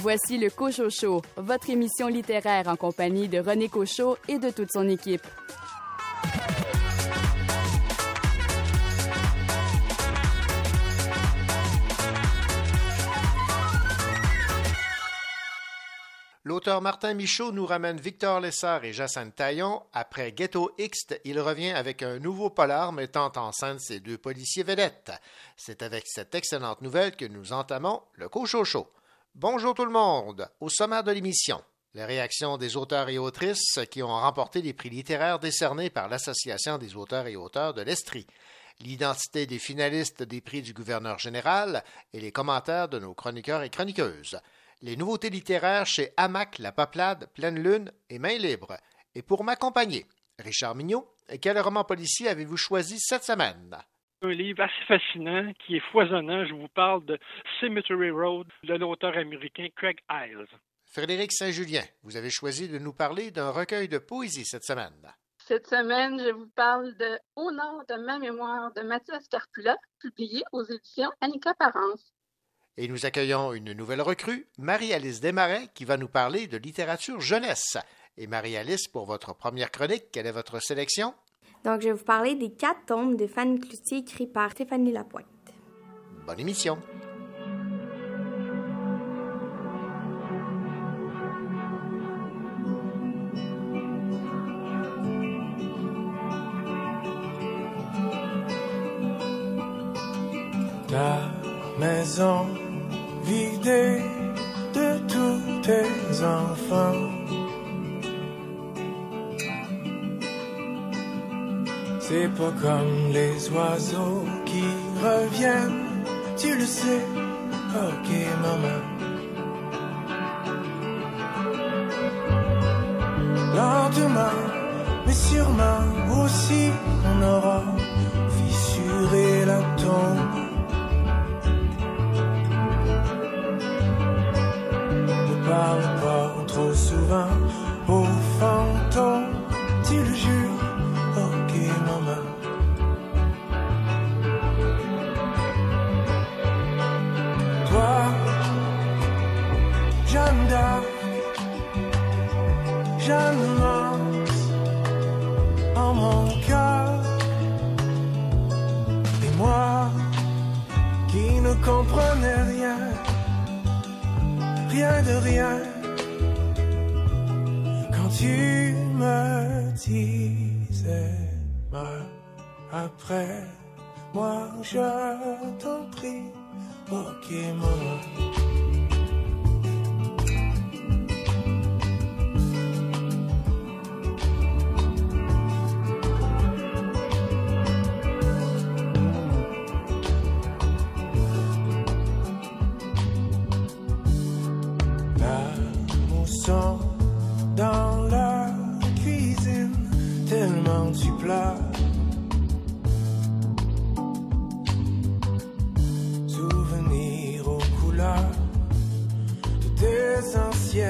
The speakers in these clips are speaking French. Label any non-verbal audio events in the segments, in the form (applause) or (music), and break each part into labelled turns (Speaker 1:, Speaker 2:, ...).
Speaker 1: Voici le Cochot Show, votre émission littéraire en compagnie de René Cochot et de toute son équipe.
Speaker 2: L'auteur Martin Michaud nous ramène Victor Lessard et Jacinthe Taillon. Après Ghetto X, il revient avec un nouveau polar mettant en scène ses deux policiers vedettes. C'est avec cette excellente nouvelle que nous entamons le Cochocho. Bonjour tout le monde. Au sommaire de l'émission, les réactions des auteurs et autrices qui ont remporté les prix littéraires décernés par l'Association des auteurs et auteurs de l'Estrie l'identité des finalistes des prix du gouverneur général et les commentaires de nos chroniqueurs et chroniqueuses les nouveautés littéraires chez Hamac, La Peuplade, Pleine Lune et Main Libre. Et pour m'accompagner, Richard Mignot, quel roman policier avez-vous choisi cette semaine?
Speaker 3: Un livre assez fascinant qui est foisonnant. Je vous parle de Cemetery Road de l'auteur américain Craig Isles.
Speaker 2: Frédéric Saint-Julien, vous avez choisi de nous parler d'un recueil de poésie cette semaine.
Speaker 4: Cette semaine, je vous parle de Au nord de ma mémoire de Mathias Carpula, publié aux éditions Annika Parence.
Speaker 2: Et nous accueillons une nouvelle recrue, Marie-Alice Desmarais, qui va nous parler de littérature jeunesse. Et Marie-Alice, pour votre première chronique, quelle est votre sélection?
Speaker 5: Donc, je vais vous parler des quatre tomes de Fanny Cloutier écrits par Stéphanie Lapointe.
Speaker 2: Bonne émission.
Speaker 6: Ta maison vidé de tous tes enfants. C'est pas comme les oiseaux qui reviennent, tu le sais, ok maman. Lentement, mais sûrement aussi, on aura fissuré la tombe Mance, en mon cœur, et moi qui ne comprenais rien rien de rien. Quand tu me disais, après, moi je t'en prie, ok.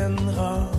Speaker 6: mènera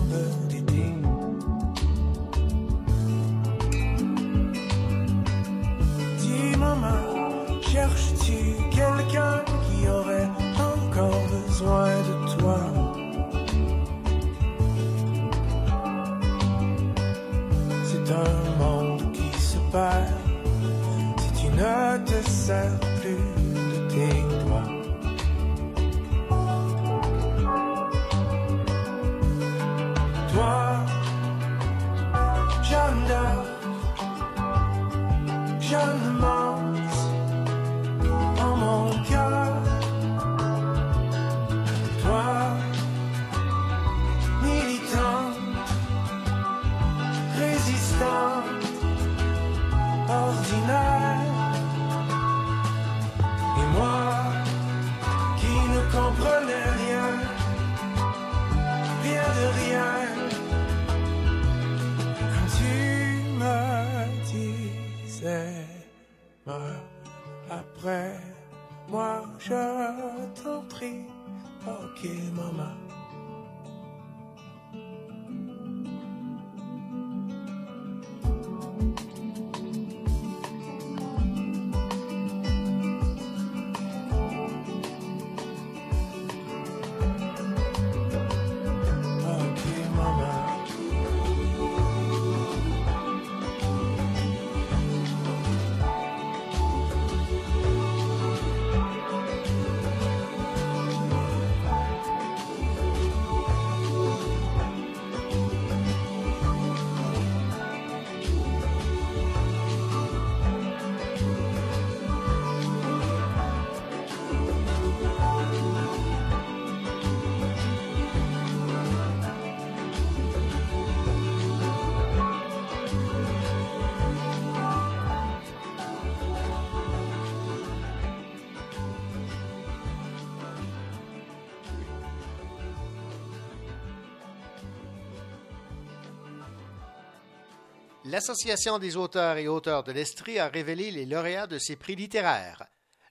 Speaker 2: L'Association des auteurs et auteurs de l'Estrie a révélé les lauréats de ses prix littéraires.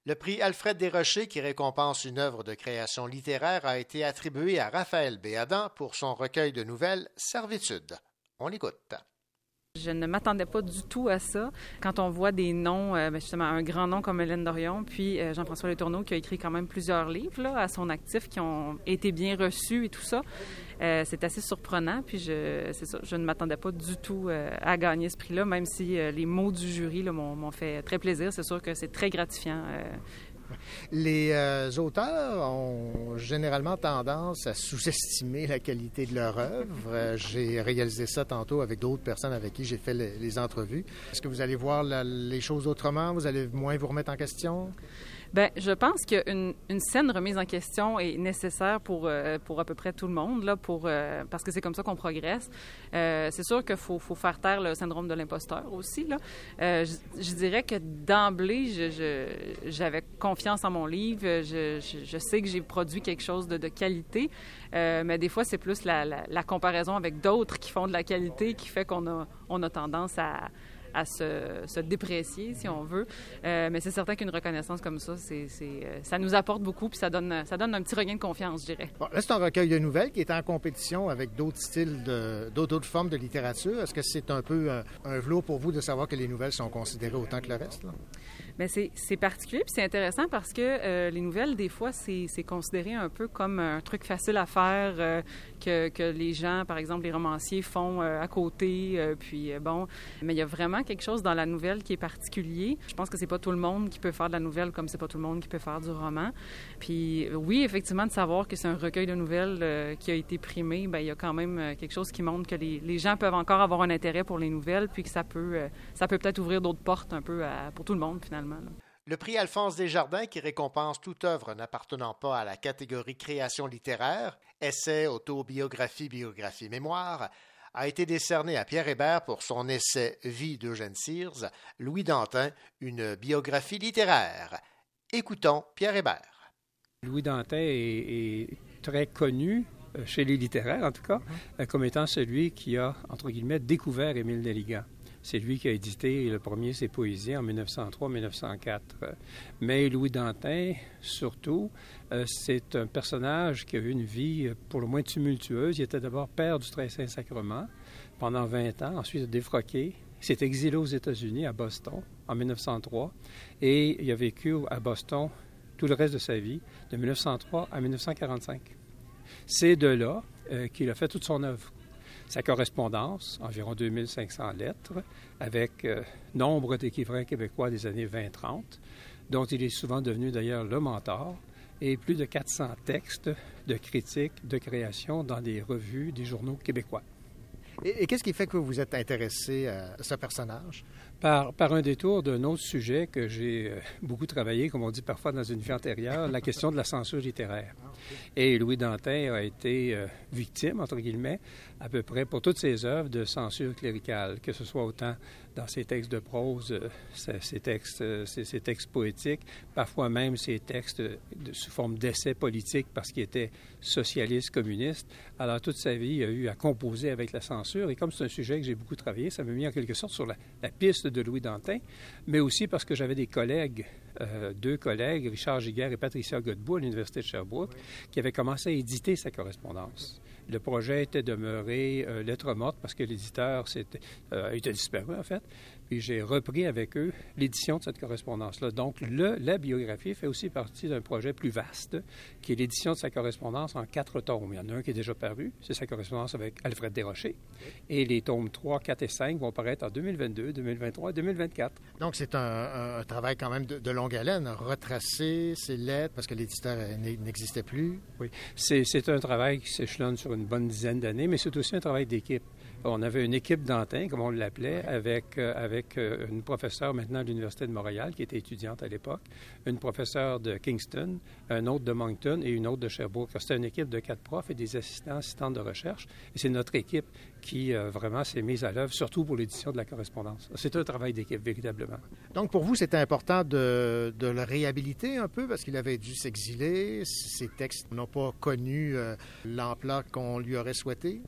Speaker 2: Le prix Alfred Desrochers, qui récompense une œuvre de création littéraire, a été attribué à Raphaël Béadan pour son recueil de nouvelles Servitude. On l'écoute.
Speaker 7: Je ne m'attendais pas du tout à ça. Quand on voit des noms, euh, ben, justement un grand nom comme Hélène Dorion, puis euh, Jean-François Letourneau qui a écrit quand même plusieurs livres là, à son actif qui ont été bien reçus et tout ça, euh, c'est assez surprenant. Puis je, ça, je ne m'attendais pas du tout à gagner ce prix-là, même si les mots du jury m'ont, fait très plaisir. C'est sûr que c'est très gratifiant
Speaker 2: les euh, auteurs ont généralement tendance à sous-estimer la qualité de leur œuvre. Euh, j'ai réalisé ça tantôt avec d'autres personnes avec qui j'ai fait les, entrevues. Est-ce que vous allez voir les choses autrement? Vous allez moins vous remettre en question?
Speaker 7: Ben, je pense qu'une une saine remise en question est nécessaire pour euh, pour à peu près tout le monde là, pour euh, parce que c'est comme ça qu'on progresse. Euh, c'est sûr qu'il faut, faut faire taire le syndrome de l'imposteur aussi là. Je, dirais que d'emblée, j'avais confiance en mon livre. Je, je sais que j'ai produit quelque chose de, de qualité, mais des fois c'est plus la, la, la comparaison avec d'autres qui font de la qualité qui fait qu'on a on a tendance à à se, déprécier, si on veut. Euh, mais c'est certain qu'une reconnaissance comme ça, c'est, euh, ça nous apporte beaucoup, puis ça donne, ça donne un petit regain de confiance, je dirais.
Speaker 2: Bon, là, c'est un recueil de nouvelles qui est en compétition avec d'autres styles, de, d'autres, formes de littérature. Est-ce que c'est un peu un, un velours pour vous de savoir que les nouvelles sont considérées autant que le reste? Là?
Speaker 7: Mais c'est particulier puis c'est intéressant parce que euh, les nouvelles, des fois, c'est considéré un peu comme un truc facile à faire euh, que, les gens, par exemple, les romanciers font euh, à côté. puis bon, mais il y a vraiment quelque chose dans la nouvelle qui est particulier. Je pense que c'est pas tout le monde qui peut faire de la nouvelle comme c'est pas tout le monde qui peut faire du roman. Puis oui, effectivement, de savoir que c'est un recueil de nouvelles qui a été primé, ben il y a quand même quelque chose qui montre que les, les, gens peuvent encore avoir un intérêt pour les nouvelles, puis que ça peut ça peut peut-être ouvrir d'autres portes un peu pour tout le monde finalement.
Speaker 2: Le prix Alphonse Desjardins, qui récompense toute œuvre n'appartenant pas à la catégorie création littéraire, essai, autobiographie, biographie, mémoire, a été décerné à Pierre Hébert pour son essai Vie d'Eugène Sears, Louis Dantin, une biographie littéraire. Écoutons Pierre Hébert.
Speaker 8: Louis Dantin est, très connu euh, chez les littéraires, en tout cas, euh, comme étant celui qui a, entre guillemets, découvert Émile Nelligan. C'est lui qui a édité le premier ses poésies en 1903-1904. Mais Louis Dantin, surtout, euh, c'est un personnage qui a eu une vie euh, pour le moins tumultueuse. Il était d'abord père du Très Saint-Sacrement pendant 20 ans, ensuite défroqué. Il s'est exilé aux États-Unis, à Boston, en 1903, et il a vécu à Boston tout le reste de sa vie, de 1903 à 1945. C'est de là euh, qu'il a fait toute son œuvre sa correspondance, environ 2500 lettres, avec euh, nombre d'écrivains québécois des années 20-30, dont il est souvent devenu d'ailleurs le mentor, et plus de 400 textes de critiques, de création dans des revues, des journaux québécois.
Speaker 2: Et, qu'est-ce qui fait que vous êtes intéressé à ce personnage?
Speaker 8: Par, un détour d'un autre sujet que j'ai euh, beaucoup travaillé, comme on dit parfois dans une vie antérieure, la question de la censure littéraire. Et Louis Dantin a été euh, victime, entre guillemets, à peu près pour toutes ses œuvres de censure cléricale, que ce soit autant dans ses textes de prose, euh, ses, textes, euh, ses, textes poétiques, parfois même ses textes sous forme d'essais politiques parce qu'il était socialiste, communiste. Alors toute sa vie, il a eu à composer avec la censure. Et comme c'est un sujet que j'ai beaucoup travaillé, ça m'a mis en quelque sorte sur la, piste de Louis Dantin, mais aussi parce que j'avais des collègues deux collègues, Richard Giguère et Patricia Godbout à l'Université de Sherbrooke, qui avaient commencé à éditer sa correspondance. Le projet était demeuré euh, lettre morte parce que l'éditeur euh, était disparu, en fait. Puis j'ai repris avec eux l'édition de cette correspondance-là. Donc, le, la biographie fait aussi partie d'un projet plus vaste, qui est l'édition de sa correspondance en quatre tomes. Il y en a un qui est déjà paru, c'est sa correspondance avec Alfred Desrochers. Et les tomes 3, 4 et 5 vont paraître en 2022, 2023 et 2024.
Speaker 2: Donc, c'est un, travail quand même de, longue haleine, retracer ces lettres parce que l'éditeur n'existait plus.
Speaker 8: Oui, c'est un travail qui s'échelonne sur une bonne dizaine d'années, mais c'est aussi un travail d'équipe. On avait une équipe d'Antin, comme on l'appelait, avec, euh, avec euh, une professeure maintenant de l'Université de Montréal, qui était étudiante à l'époque, une professeure de Kingston, un autre de Moncton et une autre de Sherbrooke. C'était une équipe de quatre profs et des assistants, assistantes de recherche. Et c'est notre équipe qui euh, vraiment s'est mise à l'œuvre, surtout pour l'édition de la correspondance. C'est un travail d'équipe, véritablement.
Speaker 2: Donc, pour vous, c'était important de, de, le réhabiliter un peu parce qu'il avait dû s'exiler. Ses textes n'ont pas connu l'ampleur qu'on lui aurait souhaité?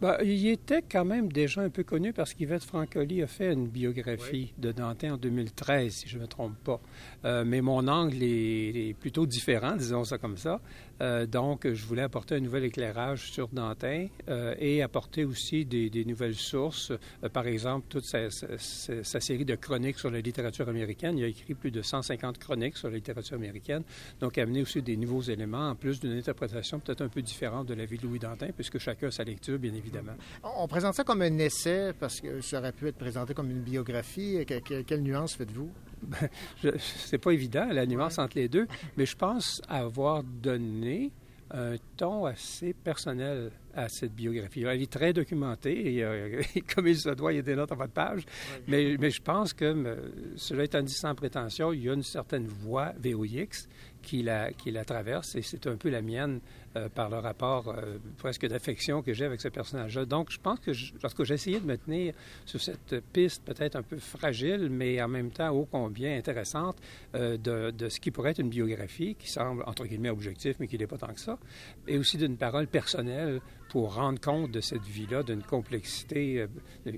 Speaker 8: Ben, il était quand même déjà un peu connu parce qu'Yvette Francoli a fait une biographie de Dantin en 2013, si je ne me trompe pas. Euh, mais mon angle est, plutôt différent, disons ça comme ça. Euh, donc, je voulais apporter un nouvel éclairage sur Dantin euh, et apporter aussi des, nouvelles sources. par exemple, toute sa, sa, série de chroniques sur la littérature américaine. Il a écrit plus de 150 chroniques sur la littérature américaine. Donc, amener aussi des nouveaux éléments, en plus d'une interprétation peut-être un peu différente de la vie de Louis Dantin, puisque chacun a sa lecture, bien évidemment.
Speaker 2: On présente ça comme un essai parce que ça aurait pu être présenté comme une biographie. quelle nuance faites-vous? (laughs)
Speaker 8: C'est pas évident, la nuance entre les deux, mais je pense avoir donné un ton assez personnel à cette biographie. Elle est très documentée et, (laughs) comme il se doit, il y a des notes en votre page. Mais, mais, je pense que, cela étant dit sans prétention, il y a une certaine voix VOX qui la, traverse et c'est un peu la mienne euh, par le rapport euh, presque d'affection que j'ai avec ce personnage-là. Donc, je pense que lorsque j'ai essayé de me tenir sur cette piste peut-être un peu fragile, mais en même temps ô combien intéressante euh, de, de, ce qui pourrait être une biographie qui semble, entre guillemets, objectif, mais qui n'est pas tant que ça, et aussi d'une parole personnelle pour rendre compte de cette vie-là, d'une complexité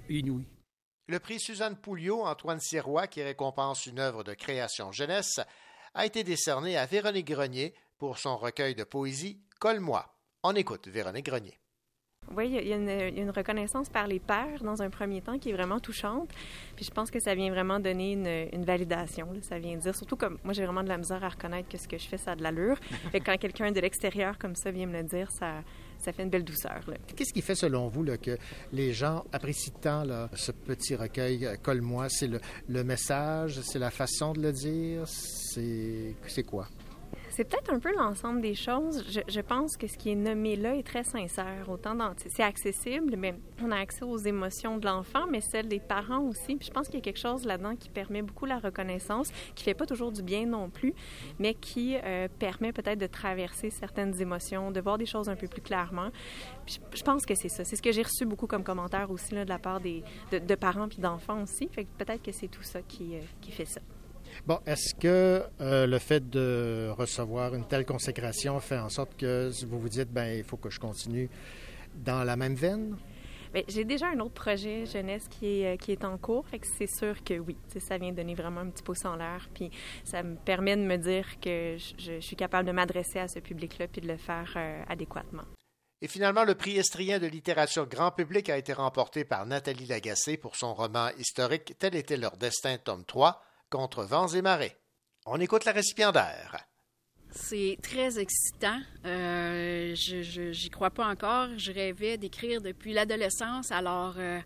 Speaker 8: inouïe.
Speaker 2: Le prix Suzanne Pouliot, Antoine Sirois, qui récompense une œuvre de création jeunesse, a été décerné à Véronique Grenier pour son recueil de poésie Colle-moi. On écoute Véronique Grenier.
Speaker 9: Oui, il y, a une, reconnaissance par les pairs dans un premier temps qui est vraiment touchante. Puis je pense que ça vient vraiment donner une, validation. Ça vient dire, surtout comme moi j'ai vraiment de la misère à reconnaître que ce que je fais, ça a de l'allure. (laughs) Et quand quelqu'un de l'extérieur comme ça vient me le dire, ça, ça fait une belle douceur.
Speaker 2: Qu'est-ce qui fait selon vous que les gens apprécient tant ce petit recueil euh, Colle-moi? C'est le, le message, c'est la façon de le dire, c'est quoi?
Speaker 9: C'est peut-être un peu l'ensemble des choses. Je, pense que ce qui est nommé là est très sincère. Autant dans, c'est accessible, mais on a accès aux émotions de l'enfant, mais celles des parents aussi. Puis je pense qu'il y a quelque chose là-dedans qui permet beaucoup la reconnaissance, qui fait pas toujours du bien non plus, mais qui euh, permet peut-être de traverser certaines émotions, de voir des choses un peu plus clairement. je, pense que c'est ça. C'est ce que j'ai reçu beaucoup comme commentaire aussi là, de la part des, de, parents puis d'enfants aussi. Fait que peut-être que c'est tout ça qui, euh, qui fait ça.
Speaker 2: Bon, est-ce que euh, le fait de recevoir une telle consécration fait en sorte que vous vous dites, ben il faut que je continue dans la même veine?
Speaker 9: Bien, j'ai déjà un autre projet jeunesse qui est, euh, qui est en cours, fait que c'est sûr que oui, ça vient donner vraiment un petit pouce en l'air, puis ça me permet de me dire que je, suis capable de m'adresser à ce public-là puis de le faire euh, adéquatement.
Speaker 2: Et finalement, le prix estrien de littérature grand public a été remporté par Nathalie Lagacé pour son roman historique Tel était leur destin, tome 3, contre vents et marées. On écoute la récipiendaire.
Speaker 10: C'est très excitant. Euh, je j'y crois pas encore. Je rêvais d'écrire depuis l'adolescence, alors euh,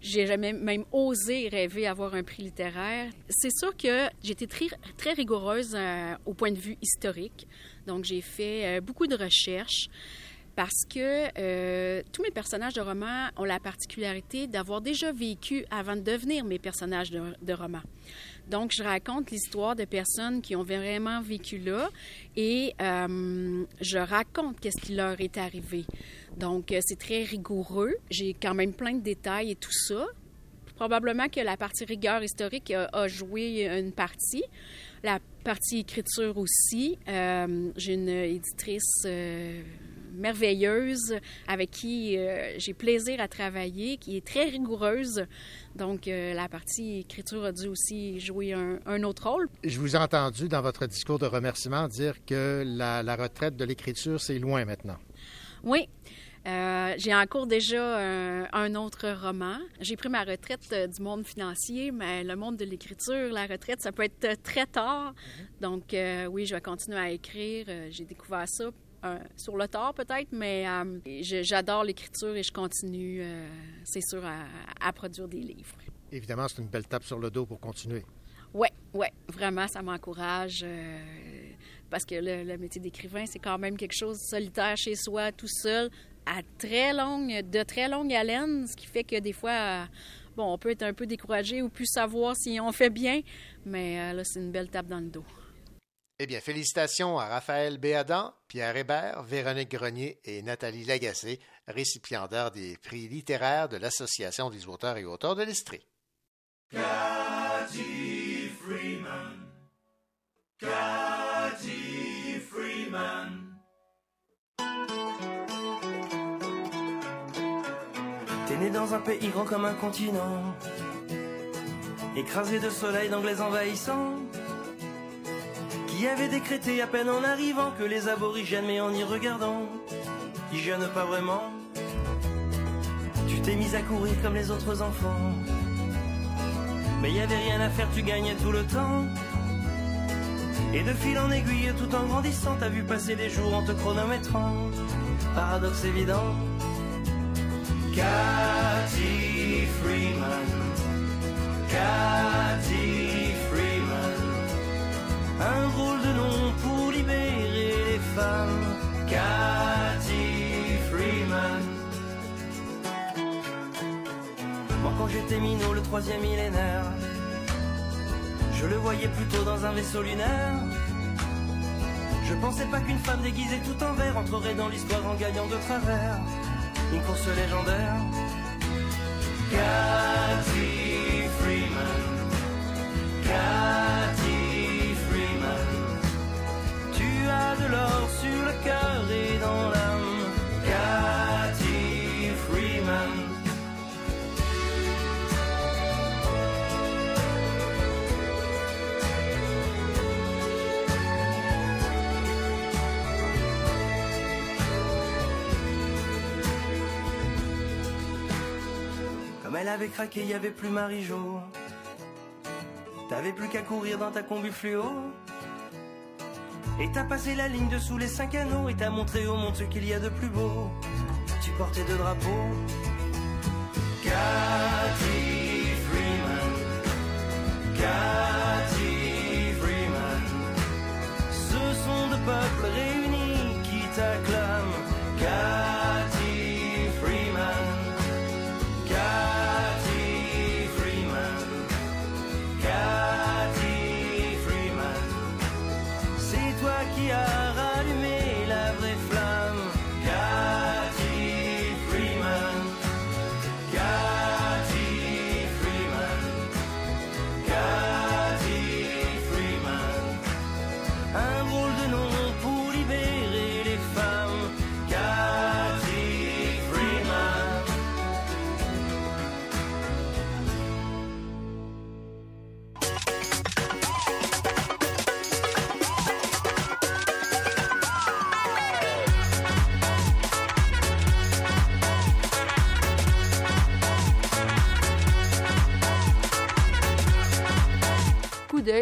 Speaker 10: j'ai jamais même osé rêver avoir un prix littéraire. C'est sûr que j'étais très, très rigoureuse euh, au point de vue historique. Donc j'ai fait beaucoup de recherches parce que tous mes personnages de romans ont la particularité d'avoir déjà vécu avant de devenir mes personnages de, de romans. Donc, je raconte l'histoire de personnes qui ont vraiment vécu là et euh, je raconte qu'est-ce qui leur est arrivé. Donc, euh, c'est très rigoureux. J'ai quand même plein de détails et tout ça. Probablement que la partie rigueur historique a, joué une partie. La partie écriture aussi. Euh, j'ai une éditrice merveilleuse avec qui j'ai plaisir à travailler, qui est très rigoureuse donc, euh, la partie écriture a dû aussi jouer un, autre rôle.
Speaker 2: Je vous ai entendu dans votre discours de remerciement dire que la, retraite de l'écriture, c'est loin maintenant.
Speaker 10: Oui. Euh, j'ai en cours déjà un, autre roman. J'ai pris ma retraite euh, du monde financier, mais le monde de l'écriture, la retraite, ça peut être très tard. Mm-hmm. Donc, oui, je vais continuer à écrire. j'ai découvert ça sur le tard peut-être, mais euh, j'adore l'écriture et je continue, euh, c'est sûr, à, produire des livres.
Speaker 2: Évidemment, c'est une belle tape sur le dos pour continuer.
Speaker 10: Oui, oui, vraiment, ça m'encourage euh, parce que le, métier d'écrivain, c'est quand même quelque chose de solitaire chez soi, tout seul, à très longue, de très longue haleine, ce qui fait que des fois, bon, on peut être un peu découragé ou plus savoir si on fait bien, mais là, c'est une belle tape dans le dos.
Speaker 2: Eh bien, félicitations à Raphaël Béadan, Pierre Hébert, Véronique Grenier et Nathalie Lagacé, récipiendaires des prix littéraires de l'Association des auteurs et auteurs de l'Estrie.
Speaker 11: T'es né dans un pays grand comme un continent, écrasé de soleil d'anglais envahissants, qui avait décrété à peine en arrivant que les aborigènes, mais en y regardant, ils jeûnent pas vraiment. Tu t'es mis à courir comme les autres enfants, mais y avait rien à faire, tu gagnais tout le temps. Et de fil en aiguille, tout en grandissant, t'as vu passer les jours en te chronométrant. Paradoxe évident. Cathy Freeman. Cathy. Un drôle de nom pour libérer les femmes. Cathy Freeman. Moi quand j'étais minot, le troisième millénaire. Je le voyais plutôt dans un vaisseau lunaire. Je pensais pas qu'une femme déguisée tout en vert entrerait dans l'histoire en gagnant de travers une course légendaire. Cathy Freeman, Cathy l'or sur le cœur et dans l'âme. Cathy Freeman. Comme elle avait craqué, y avait plus Marie-Jo. T'avais plus qu'à courir dans ta combi fluo. Et t'as passé la ligne dessous les cinq anneaux et t'as montré au monde ce qu'il y a de plus beau. Tu portais deux drapeaux. Cathy Freeman. Cathy Freeman. Ce sont deux peuples réunis qui t'acclament.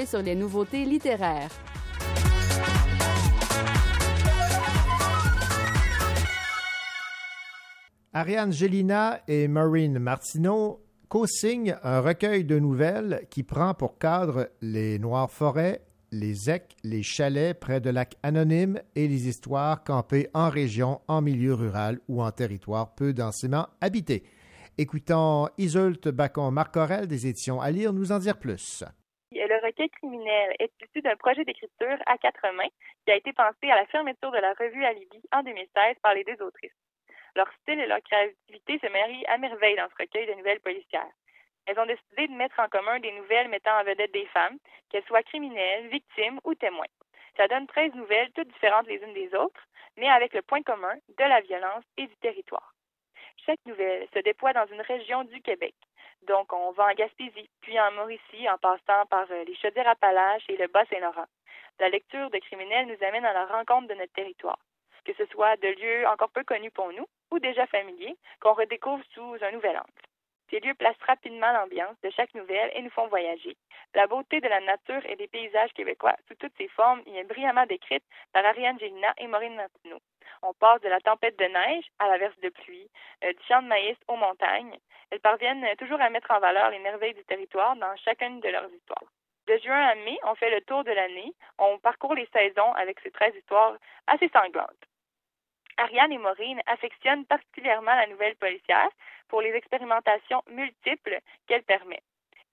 Speaker 1: Sur les nouveautés littéraires.
Speaker 2: Ariane Gélina et Maureen Martineau co-signent un recueil de nouvelles qui prend pour cadre les Noires Forêts, les Ecs, les chalets près de lacs anonymes et les histoires campées en région, en milieu rural ou en territoire peu densément habité. Écoutons Isolte Bacon-Marcorel des éditions à lire nous en dire plus.
Speaker 12: Recueil criminel est issu d'un projet d'écriture à quatre mains qui a été pensé à la fermeture de la revue Alibi en 2016 par les deux autrices. Leur style et leur créativité se marient à merveille dans ce recueil de nouvelles policières. Elles ont décidé de mettre en commun des nouvelles mettant en vedette des femmes, qu'elles soient criminelles, victimes ou témoins. Ça donne 13 nouvelles, toutes différentes les unes des autres, mais avec le point commun de la violence et du territoire. Chaque nouvelle se déploie dans une région du Québec. Donc, on va en Gaspésie, puis en Mauricie, en passant par euh, les Chaudières-Appalaches et le Bas-Saint-Laurent. La lecture de criminels nous amène à la rencontre de notre territoire, que ce soit de lieux encore peu connus pour nous ou déjà familiers, qu'on redécouvre sous un nouvel angle. Ces lieux placent rapidement l'ambiance de chaque nouvelle et nous font voyager. La beauté de la nature et des paysages québécois sous toutes ses formes y est brillamment décrite par Ariane Gélina et Maureen Martineau. On passe de la tempête de neige à la verse de pluie, euh, du champ de maïs aux montagnes. Elles parviennent toujours à mettre en valeur les merveilles du territoire dans chacune de leurs histoires. De juin à mai, on fait le tour de l'année. On parcourt les saisons avec ces 13 histoires assez sanglantes. Ariane et Maureen affectionnent particulièrement la nouvelle policière pour les expérimentations multiples qu'elle permet.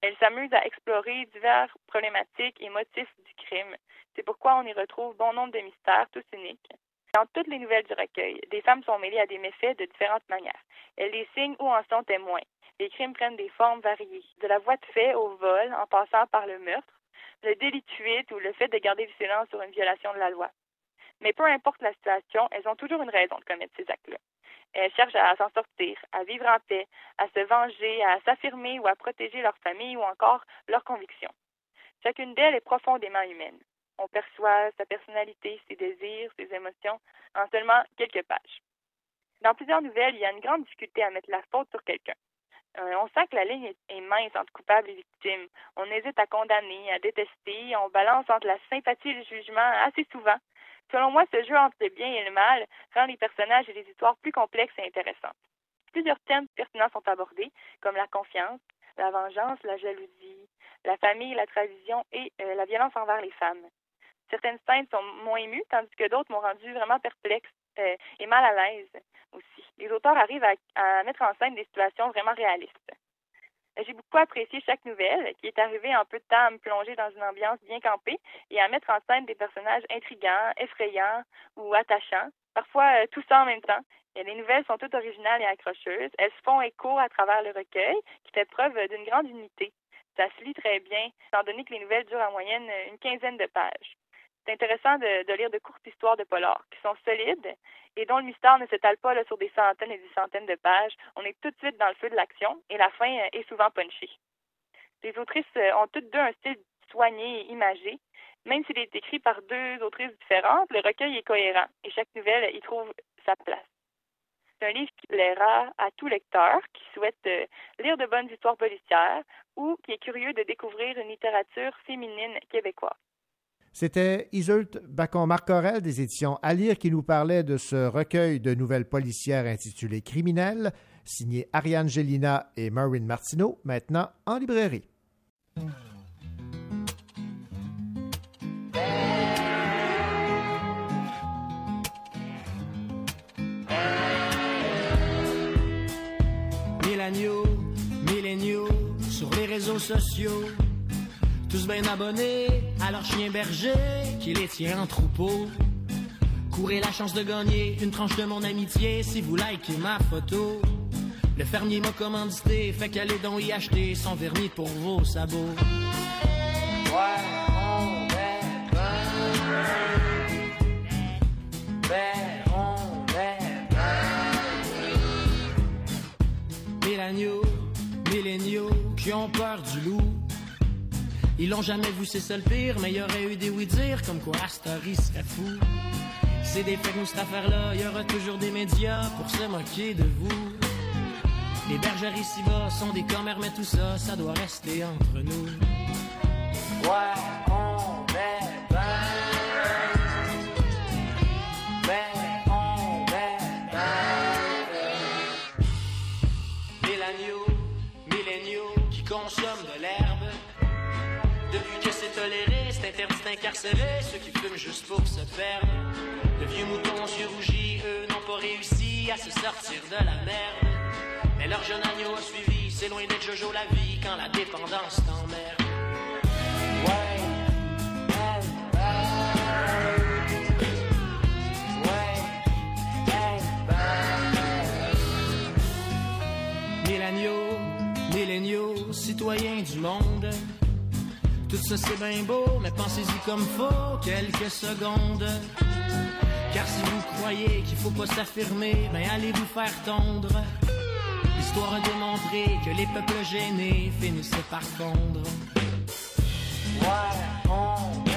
Speaker 12: Elles s'amusent à explorer diverses problématiques et motifs du crime. C'est pourquoi on y retrouve bon nombre de mystères tous uniques. Dans toutes les nouvelles du recueil, des femmes sont mêlées à des méfaits de différentes manières. Elles les signent ou en sont témoins. Les crimes prennent des formes variées, de la voie de fait au vol, en passant par le meurtre, le délit de fuite ou le fait de garder le silence sur une violation de la loi. Mais peu importe la situation, elles ont toujours une raison de commettre ces actes-là. Elles cherchent à s'en sortir, à vivre en paix, à se venger, à s'affirmer ou à protéger leur famille ou encore leurs convictions. Chacune d'elles est profondément humaine. On perçoit sa personnalité, ses désirs, ses émotions en seulement quelques pages. Dans plusieurs nouvelles, il y a une grande difficulté à mettre la faute sur quelqu'un. Euh, on sent que la ligne est, mince entre coupable et victime. On hésite à condamner, à détester, on balance entre la sympathie et le jugement assez souvent. Selon moi, ce jeu entre le bien et le mal rend les personnages et les histoires plus complexes et intéressantes. Plusieurs thèmes pertinents sont abordés, comme la confiance, la vengeance, la jalousie, la famille, la tradition et euh, la violence envers les femmes. Certaines scènes sont moins émues, tandis que d'autres m'ont rendu vraiment perplexe euh, et mal à l'aise aussi. Les auteurs arrivent à, mettre en scène des situations vraiment réalistes. J'ai beaucoup apprécié chaque nouvelle qui est arrivée en peu de temps à me plonger dans une ambiance bien campée et à mettre en scène des personnages intrigants, effrayants ou attachants, parfois euh, tout ça en même temps. Les nouvelles sont toutes originales et accrocheuses. Elles se font écho à travers le recueil qui fait preuve d'une grande unité. Ça se lit très bien, étant donné que les nouvelles durent en moyenne une quinzaine de pages c'est intéressant de, lire de courtes histoires de polar qui sont solides et dont le mystère ne s'étale pas sur des centaines et des centaines de pages. On est tout de suite dans le feu de l'action et la fin euh, est souvent punchée. Les autrices euh, ont toutes deux un style soigné et imagé. Même s'il est écrit par deux autrices différentes, le recueil est cohérent et chaque nouvelle y trouve sa place. C'est un livre qui plaira à tout lecteur qui souhaite euh, lire de bonnes histoires policières ou qui est curieux de découvrir une littérature féminine québécoise.
Speaker 2: C'était Isult Bacon-Marcorel des éditions À lire qui nous parlait de ce recueil de nouvelles policières intitulé Criminel, signé Ariane Gélina et Maureen Martineau, maintenant en librairie.
Speaker 13: sur les réseaux sociaux tous bien abonnés à leur chien berger qui les tient en troupeau. Courez la chance de gagner une tranche de mon amitié si vous likez ma photo. Le fermier m'a commandité, fait qu'allez donc y acheter son vernis pour vos sabots. Ouais, est on milléniaux qui ont peur du loup ils l'ont jamais vu, c'est ça le pire, mais il y aurait eu des oui-dire comme quoi Astory serait fou. C'est des faits nous cette affaire-là, il y aura toujours des médias pour se moquer de vous. Les bergeries ici-bas sont des commères, mais tout ça, ça doit rester entre nous. Ouais, d'incarcérer ceux qui fument juste pour se perdre. De vieux moutons aux yeux rougis, eux n'ont pas réussi à se sortir de la merde. Mais leur jeune agneau a suivi, c'est loin d'être Jojo la vie quand la dépendance t'emmerde. Ouais. Milléniaux, milléniaux, citoyens du monde. Tout ça c'est bien beau, mais pensez-y comme faut quelques secondes. Car si vous croyez qu'il faut pas s'affirmer, ben allez vous faire tondre. L'histoire a démontré que les peuples gênés finissaient par fondre. Ouais, on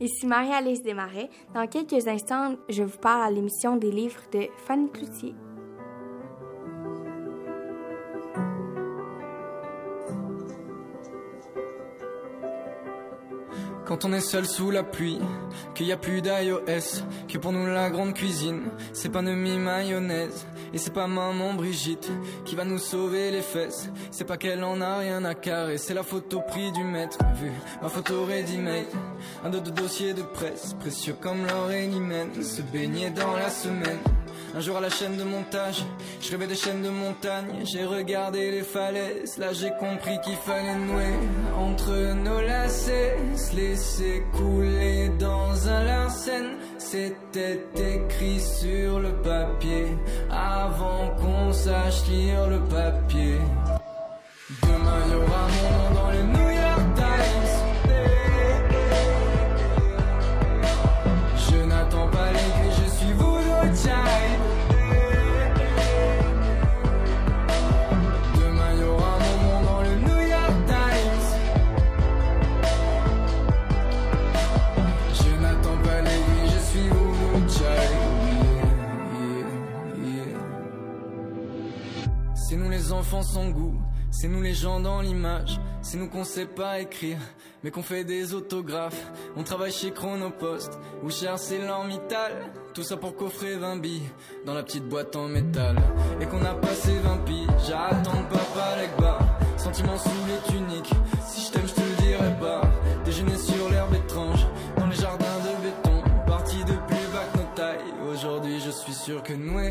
Speaker 5: Ici Marie-Alice Desmarais. Dans quelques instants, je vous parle à l'émission des livres de Fanny Cloutier.
Speaker 14: Quand on est seul sous la pluie, qu'il y a plus d'iOS, que pour nous la grande cuisine, c'est pas demi mayonnaise, et c'est pas maman Brigitte qui va nous sauver les fesses, c'est pas qu'elle en a rien à carrer, c'est la photo prix du maître, vu ma photo ready-made, un de dossier de presse, précieux comme l'or et se baigner dans la semaine. Un jour à la chaîne de montage, je rêvais des chaînes de montagne, j'ai regardé les falaises, là j'ai compris qu'il fallait nouer entre nos lacets, se laisser couler dans un larcène, c'était écrit sur le papier avant qu'on sache lire le papier. Sans goût, c'est nous les gens dans l'image, c'est nous qu'on sait pas écrire, mais qu'on fait des autographes. On travaille chez Chronopost ou chez ArcelorMittal, tout ça pour coffrer 20 billes dans la petite boîte en métal. Et qu'on a passé 20 piges à attendre papa Legba, sentiments sous les tuniques. Si je t'aime, je te le dirai pas. Déjeuner sur l'herbe étrange, dans les jardins de béton, parti de plus bas que nos tailles. Aujourd'hui, je suis sûr que entre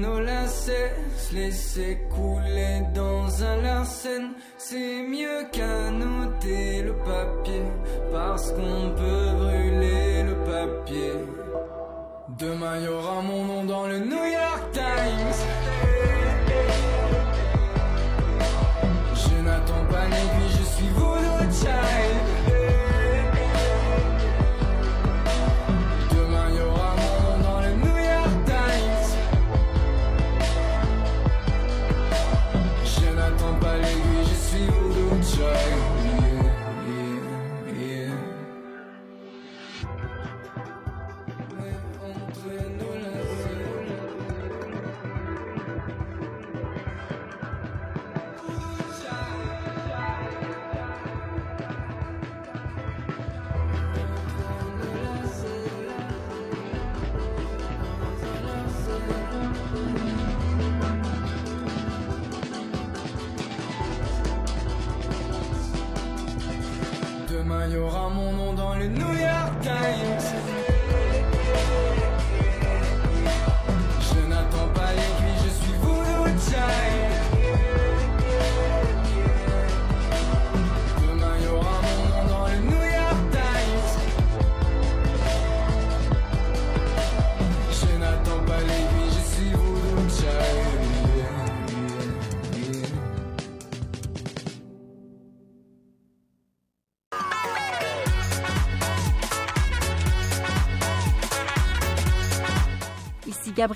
Speaker 14: nos lacets, se laisser couler dans un larcène, c'est mieux qu'à noter le papier, parce qu'on peut brûler le papier. Demain, y aura mon nom dans le New York Times.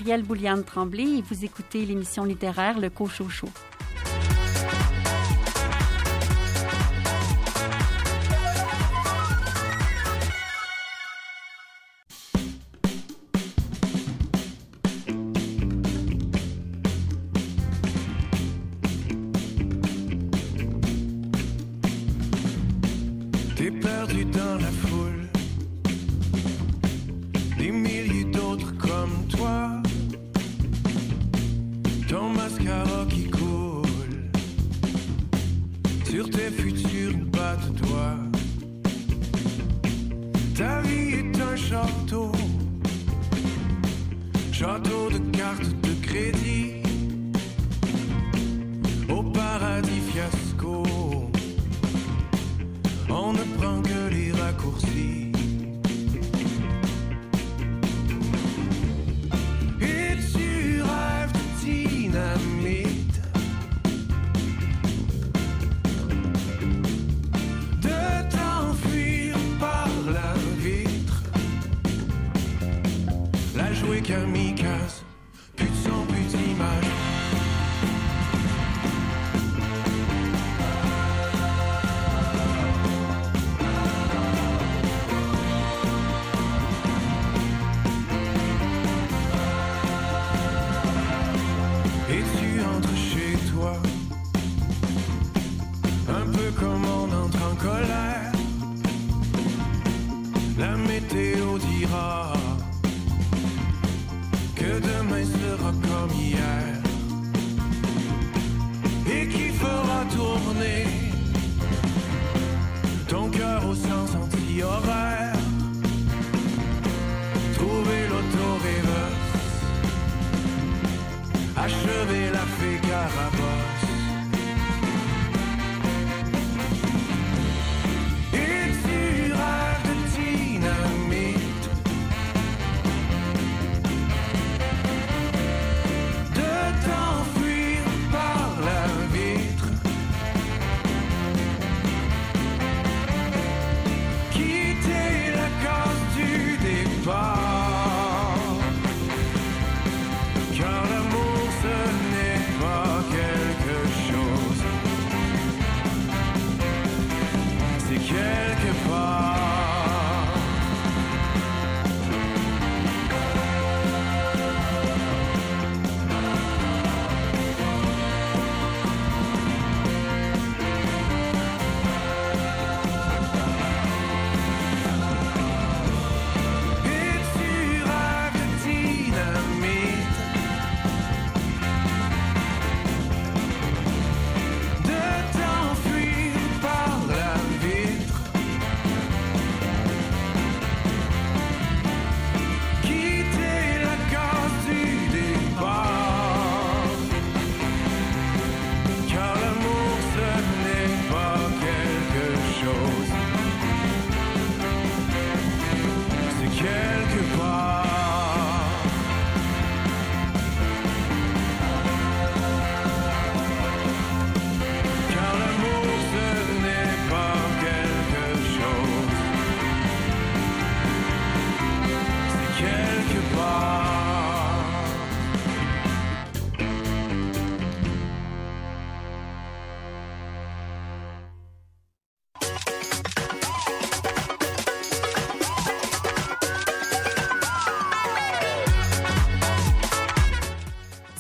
Speaker 6: Ici Gabrielle Bouliane Tremblay et vous écoutez l'émission littéraire Le Cochot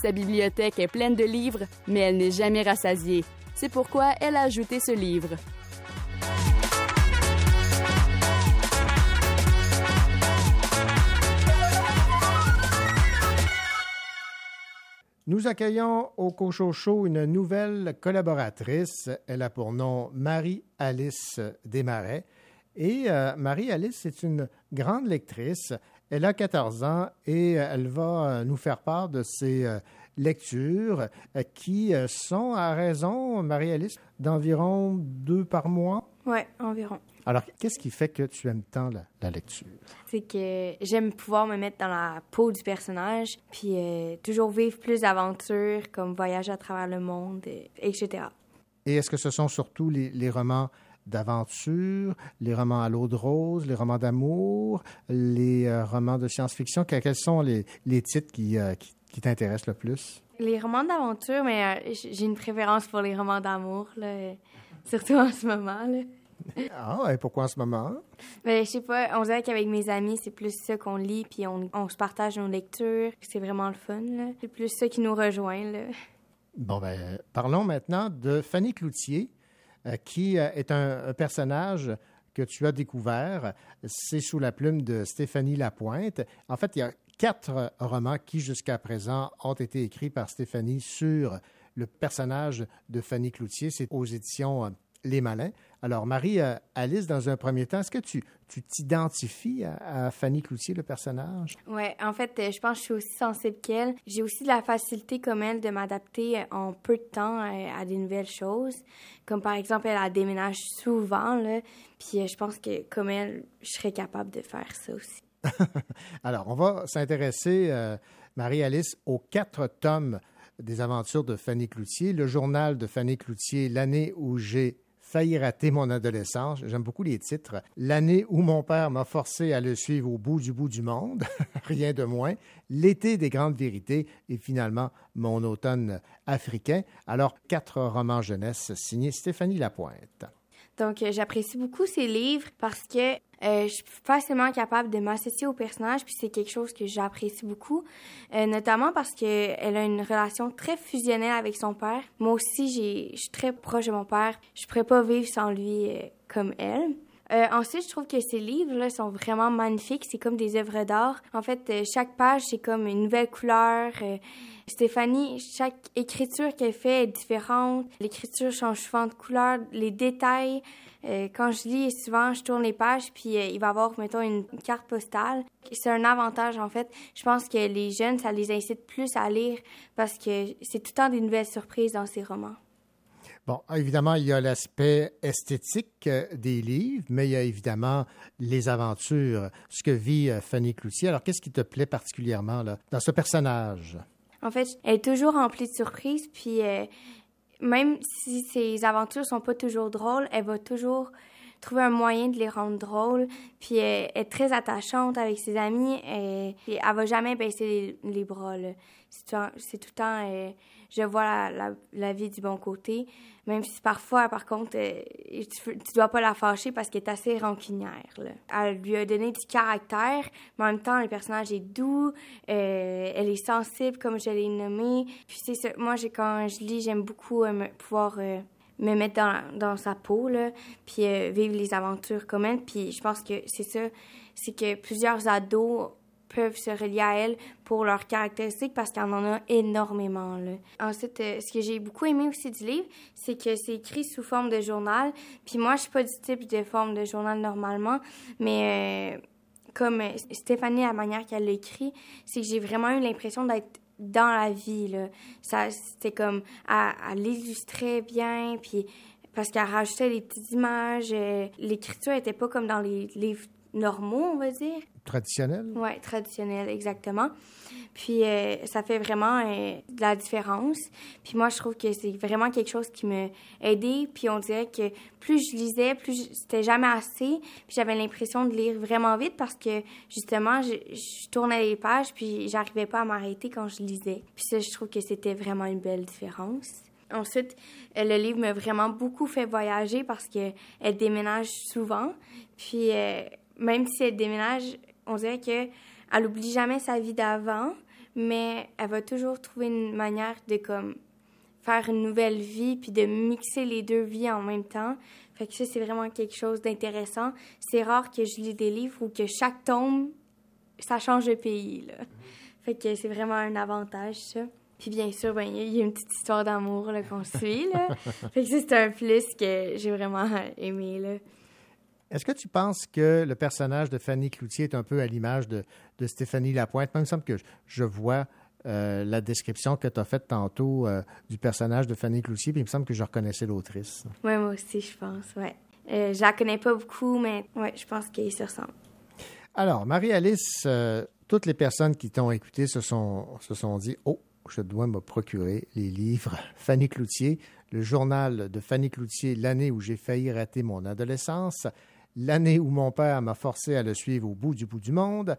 Speaker 1: sa bibliothèque est pleine de livres, mais elle n'est jamais rassasiée. C'est pourquoi elle a ajouté ce livre.
Speaker 2: Nous accueillons au Cochocho une nouvelle collaboratrice. Elle a pour nom Marie-Alice Desmarais. Et euh, Marie-Alice est une grande lectrice. Elle a 14 ans et elle va euh, nous faire part de ses euh, lectures qui sont à raison, Marie-Alice, d'environ deux par mois.
Speaker 5: Oui, environ.
Speaker 2: Alors, qu'est-ce qui fait que tu aimes tant la, lecture?
Speaker 5: C'est que j'aime pouvoir me mettre dans la peau du personnage, puis euh, toujours vivre plus d'aventures, comme voyager à travers le monde, etc.
Speaker 2: Et est-ce que ce sont surtout les, romans d'aventure, les romans à l'eau de rose, les romans d'amour, les euh, romans de science-fiction? Quels sont les, titres euh, qui, qui, t'intéressent le plus?
Speaker 5: Les romans d'aventure, mais j'ai une préférence pour les romans d'amour, surtout en ce moment. Là. (laughs)
Speaker 2: Ah, et pourquoi en ce moment?
Speaker 5: Ben, je sais pas, on dirait qu'avec mes amis, c'est plus ça qu'on lit, puis on, on, se partage nos lectures. C'est vraiment le fun, là. C'est plus ça qui nous rejoint, là.
Speaker 2: Bon, ben, parlons maintenant de Fanny Cloutier, euh, qui euh, est un, personnage que tu as découvert. C'est sous la plume de Stéphanie Lapointe. En fait, il y a quatre romans qui, jusqu'à présent, ont été écrits par Stéphanie sur le personnage de Fanny Cloutier. C'est aux éditions euh, Les Malins. Alors, Marie-Alice, dans un premier temps, est-ce que tu t'identifies à, Fanny Cloutier, le personnage?
Speaker 5: Oui, en fait, euh, je pense que je suis aussi sensible qu'elle. J'ai aussi de la facilité comme elle de m'adapter euh, en peu de temps euh, à, des nouvelles choses. Comme par exemple, elle, a déménage souvent, là, puis je pense que comme elle, je serais capable de faire ça aussi. (laughs)
Speaker 2: Alors, on va s'intéresser, Marie-Alice, aux quatre tomes des aventures de Fanny Cloutier, le journal de Fanny Cloutier, l'année où j'ai failli rater mon adolescence. J'aime beaucoup les titres. L'année où mon père m'a forcé à le suivre au bout du bout du monde, (laughs) rien de moins. L'été des grandes vérités et finalement mon automne africain. Alors, quatre romans jeunesse signés Stéphanie Lapointe.
Speaker 5: Donc, euh, j'apprécie beaucoup ces livres parce que euh, je suis facilement capable de m'associer au personnage, puis c'est quelque chose que j'apprécie beaucoup, euh, notamment parce qu'elle a une relation très fusionnelle avec son père. Moi aussi, je suis très proche de mon père. Je pourrais pas vivre sans lui comme elle. ensuite, je trouve que ces livres-là sont vraiment magnifiques. C'est comme des œuvres d'art. En fait, chaque page, c'est comme une nouvelle couleur. Stéphanie, chaque écriture qu'elle fait est différente. L'écriture change souvent de couleur, les détails. Euh, quand je lis, souvent, je tourne les pages, puis euh, il va y avoir, mettons, une carte postale. C'est un avantage, en fait. Je pense que les jeunes, ça les incite plus à lire parce que c'est tout le temps des nouvelles surprises dans ces romans.
Speaker 2: Bon, évidemment, il y a l'aspect esthétique euh, des livres, mais il y a évidemment les aventures, ce que vit Fanny Cloutier. Alors, qu'est-ce qui te plaît particulièrement là, dans ce personnage?
Speaker 5: En fait, elle est toujours remplie de surprises, puis euh, même si ses aventures sont pas toujours drôles, elle va toujours trouver un moyen de les rendre drôles. Puis elle est très attachante avec ses amis et, elle va jamais baisser les, bras. C'est tout, le temps, je vois la, vie du bon côté. Même si parfois, par contre, euh, tu, ne dois pas la fâcher parce qu'elle est assez rancunière. Elle lui a donné du caractère, mais en même temps, le personnage est doux, euh, elle est sensible, comme je l'ai nommé. Puis c'est ça, moi, quand je lis, j'aime beaucoup pouvoir me mettre dans, dans sa peau, puis euh, vivre les aventures comme elle. Puis je pense que c'est ça, c'est que plusieurs ados peuvent se relier à elle pour leurs caractéristiques parce qu'il y en a énormément. Là. Ensuite, euh, ce que j'ai beaucoup aimé aussi du livre, c'est que c'est écrit sous forme de journal. Puis moi, je suis pas du type de forme de journal normalement, mais... Euh, comme Stéphanie, la manière qu'elle l'écrit, c'est que j'ai vraiment eu l'impression d'être dans la vie. Là. Ça, c'était comme, à l'illustrer bien, puis parce qu'elle rajoutait les petites images. Euh, l'écriture était pas comme dans les livres normaux, on va dire.
Speaker 2: Traditionnel?
Speaker 5: Oui, traditionnel, exactement. Puis euh, ça fait vraiment euh, de la différence. Puis moi, je trouve que c'est vraiment quelque chose qui m'a aidé. Puis on dirait que plus je lisais, plus c'était jamais assez. Puis j'avais l'impression de lire vraiment vite parce que justement, je, tournais les pages puis j'arrivais pas à m'arrêter quand je lisais. Puis ça, je trouve que c'était vraiment une belle différence. Ensuite, euh, le livre m'a vraiment beaucoup fait voyager parce qu'elle déménage souvent. Puis même si elle déménage, on dirait qu'elle n'oublie jamais sa vie d'avant, mais elle va toujours trouver une manière de comme faire une nouvelle vie puis de mixer les deux vies en même temps. Fait que ça, c'est vraiment quelque chose d'intéressant. C'est rare que je lis des livres où que chaque tome, ça change de pays, là. Fait que c'est vraiment un avantage, ça. Puis bien sûr, ben, il y a une petite histoire d'amour qu'on suit, là. (laughs) fait que ça, c'est un plus que j'ai vraiment aimé, là.
Speaker 2: Est-ce que tu penses que le personnage de Fanny Cloutier est un peu à l'image de, de Stéphanie Lapointe? Moi, il me semble que je, je vois euh, la description que tu as faite tantôt euh, du personnage de Fanny Cloutier, puis il me semble que je reconnaissais l'autrice.
Speaker 5: Oui, moi aussi, je pense, ouais. Euh, je la connais pas beaucoup, mais ouais, je pense qu'ils se ressemblent.
Speaker 2: Alors, Marie-Alice, euh, toutes les personnes qui t'ont écouté se sont, se sont dit Oh, je dois me procurer les livres (laughs) Fanny Cloutier, le journal de Fanny Cloutier, l'année où j'ai failli rater mon adolescence, l'année où mon père m'a forcé à le suivre au bout du bout du monde,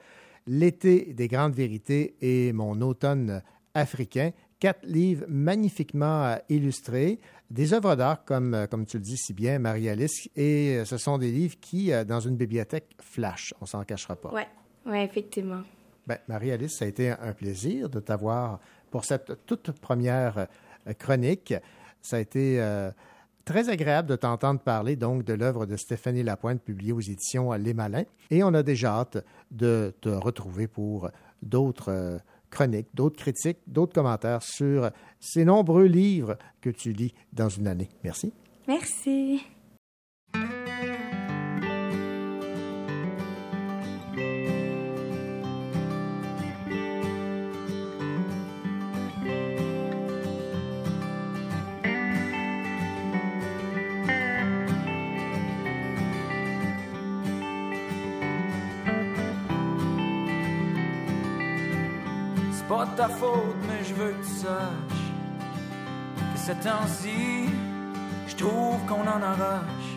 Speaker 2: L'été des grandes vérités et mon automne africain. Quatre livres magnifiquement euh, illustrés, des œuvres d'art, comme, euh, comme tu le dis si bien, Marie-Alice, et euh, ce sont des livres qui, dans une bibliothèque, flash, on s'en cachera pas.
Speaker 5: Oui, ouais, effectivement.
Speaker 2: Ben, Marie-Alice, ça a été un plaisir de t'avoir pour cette toute première chronique. Ça a été Très agréable de t'entendre parler donc de l'œuvre de Stéphanie Lapointe publiée aux éditions Les Malins. Et on a déjà hâte de te retrouver pour d'autres euh, chroniques, d'autres critiques, d'autres commentaires sur ces nombreux livres que tu lis dans une année. Merci.
Speaker 5: Merci.
Speaker 15: Pas de ta faute, mais je veux que tu saches que ces temps-ci, je trouve qu'on en arrache.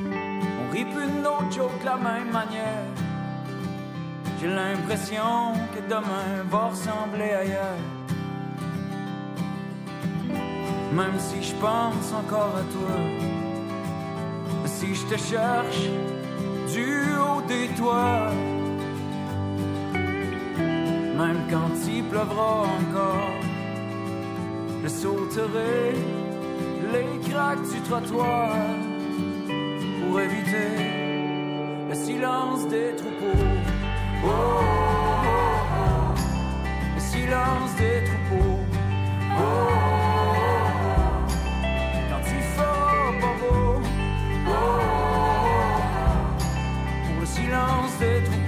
Speaker 15: On rit plus de nos de la même manière. J'ai l'impression que demain va ressembler ailleurs. Même si je pense encore à toi, si je te cherche du haut des toits même quand il pleuvra encore. Je sauterai les craques du trottoir pour éviter le silence des troupeaux. Oh, oh, oh, le silence des troupeaux. quand il fera pas beau. pour le silence des troupeaux.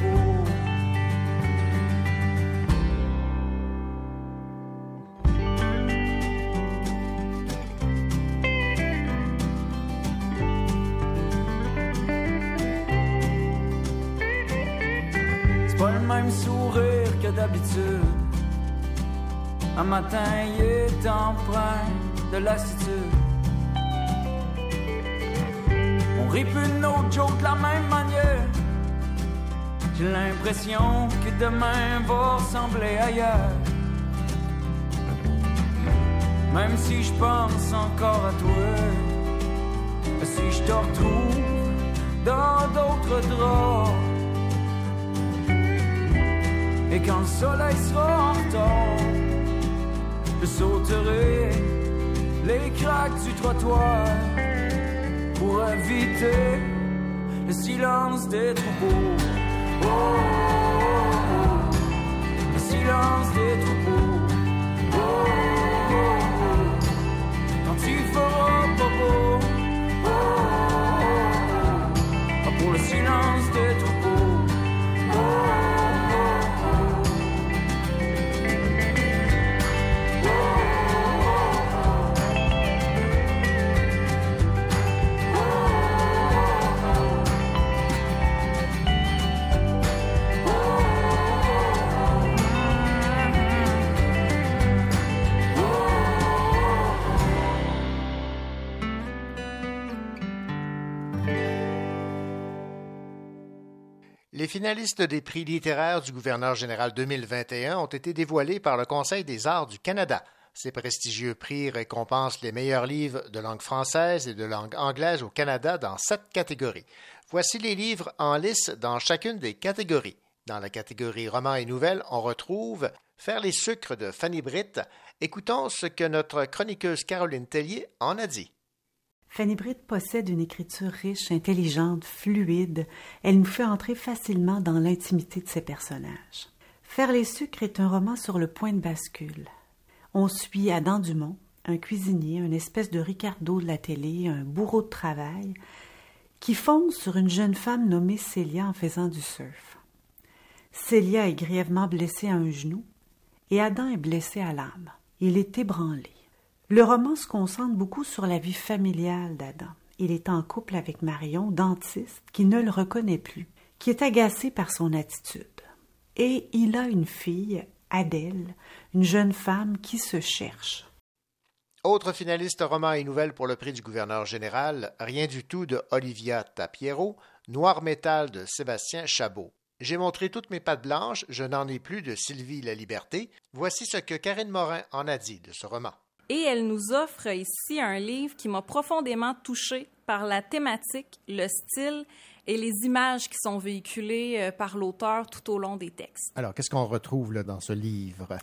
Speaker 15: Un matin, il est empreint de lassitude. On de nos jokes de la même manière. J'ai l'impression que demain va ressembler ailleurs. Même si je pense encore à toi, si je te retrouve dans d'autres draps. Et quand le soleil sera en retard, sauterai les craques du trottoir pour éviter le silence des troupeaux. Oh, oh, oh, le silence des troupeaux.
Speaker 2: Les finalistes des prix littéraires du gouverneur général 2021 ont été dévoilés par le Conseil des arts du Canada. Ces prestigieux prix récompensent les meilleurs livres de langue française et de langue anglaise au Canada dans sept catégories. Voici les livres en lice dans chacune des catégories. Dans la catégorie roman et nouvelles, on retrouve Faire les sucres de Fanny Britt. Écoutons ce que notre chroniqueuse Caroline Tellier en a dit.
Speaker 16: Fanny Britt possède une écriture riche, intelligente, fluide. Elle nous fait entrer facilement dans l'intimité de ses personnages. Faire les sucres est un roman sur le point de bascule. On suit Adam Dumont, un cuisinier, une espèce de Ricardo de la télé, un bourreau de travail, qui fonce sur une jeune femme nommée Célia en faisant du surf. Célia est grièvement blessée à un genou et Adam est blessé à l'âme. Il est ébranlé. Le roman se concentre beaucoup sur la vie familiale d'Adam. Il est en couple avec Marion, dentiste, qui ne le reconnaît plus, qui est agacée par son attitude. Et il a une fille, Adèle, une jeune femme qui se cherche.
Speaker 2: Autre finaliste roman et nouvelle pour le prix du gouverneur général, Rien du tout de Olivia Tapiero, Noir métal de Sébastien Chabot. J'ai montré toutes mes pattes blanches, je n'en ai plus de Sylvie la Liberté. Voici ce que Karine Morin en a dit de ce roman.
Speaker 17: Et elle nous offre ici un livre qui m'a profondément touchée par la thématique, le style et les images qui sont véhiculées euh, par l'auteur tout au long des textes.
Speaker 2: Alors, qu'est-ce qu'on retrouve là, dans ce livre?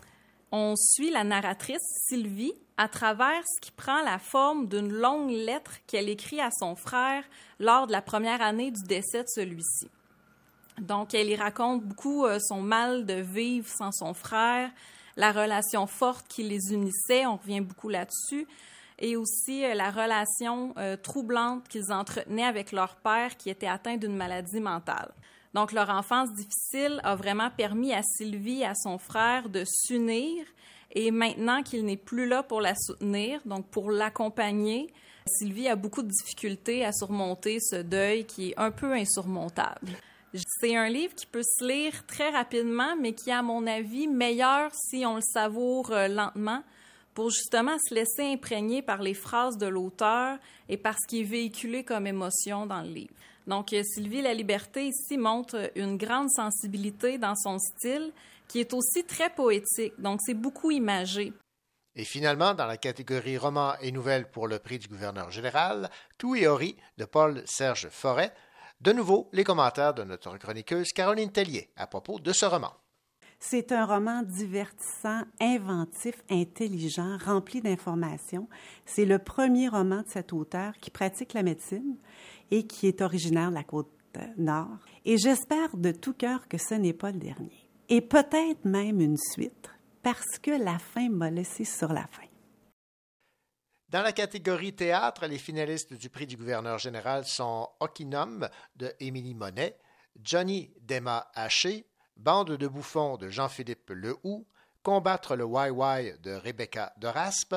Speaker 17: On suit la narratrice, Sylvie, à travers ce qui prend la forme d'une longue lettre qu'elle écrit à son frère lors de la première année du décès de celui-ci. Donc, elle y raconte beaucoup euh, son mal de vivre sans son frère, la relation forte qui les unissait, on revient beaucoup là-dessus, et aussi euh, la relation euh, troublante qu'ils entretenaient avec leur père qui était atteint d'une maladie mentale. Donc, leur enfance difficile a vraiment permis à Sylvie et à son frère de s'unir. Et maintenant qu'il n'est plus là pour la soutenir, donc pour l'accompagner, Sylvie a beaucoup de difficultés à surmonter ce deuil qui est un peu insurmontable. C'est un livre qui peut se lire très rapidement, mais qui à mon avis, meilleur si on le savoure euh, lentement pour justement se laisser imprégner par les phrases de l'auteur et par ce qui est véhiculé comme émotion dans le livre. Donc, euh, Sylvie La Liberté ici montre une grande sensibilité dans son style qui est aussi très poétique. Donc, c'est beaucoup imagé.
Speaker 2: Et finalement, dans la catégorie roman et nouvelles pour le prix du gouverneur général, Tout et Ori de Paul-Serge Forêt, de nouveau, les commentaires de notre chroniqueuse Caroline Tellier à propos de ce roman.
Speaker 16: C'est un roman divertissant, inventif, intelligent, rempli d'informations. C'est le premier roman de cet auteur qui pratique la médecine et qui est originaire de la côte nord. Et j'espère de tout cœur que ce n'est pas le dernier. Et peut-être même une suite, parce que la fin m'a laissé sur la fin.
Speaker 2: Dans la catégorie théâtre, les finalistes du prix du gouverneur général sont Okinum de Émilie Monet, Johnny Dema Haché, Bande de bouffons de Jean-Philippe Lehoux, Combattre le YY de Rebecca de Raspe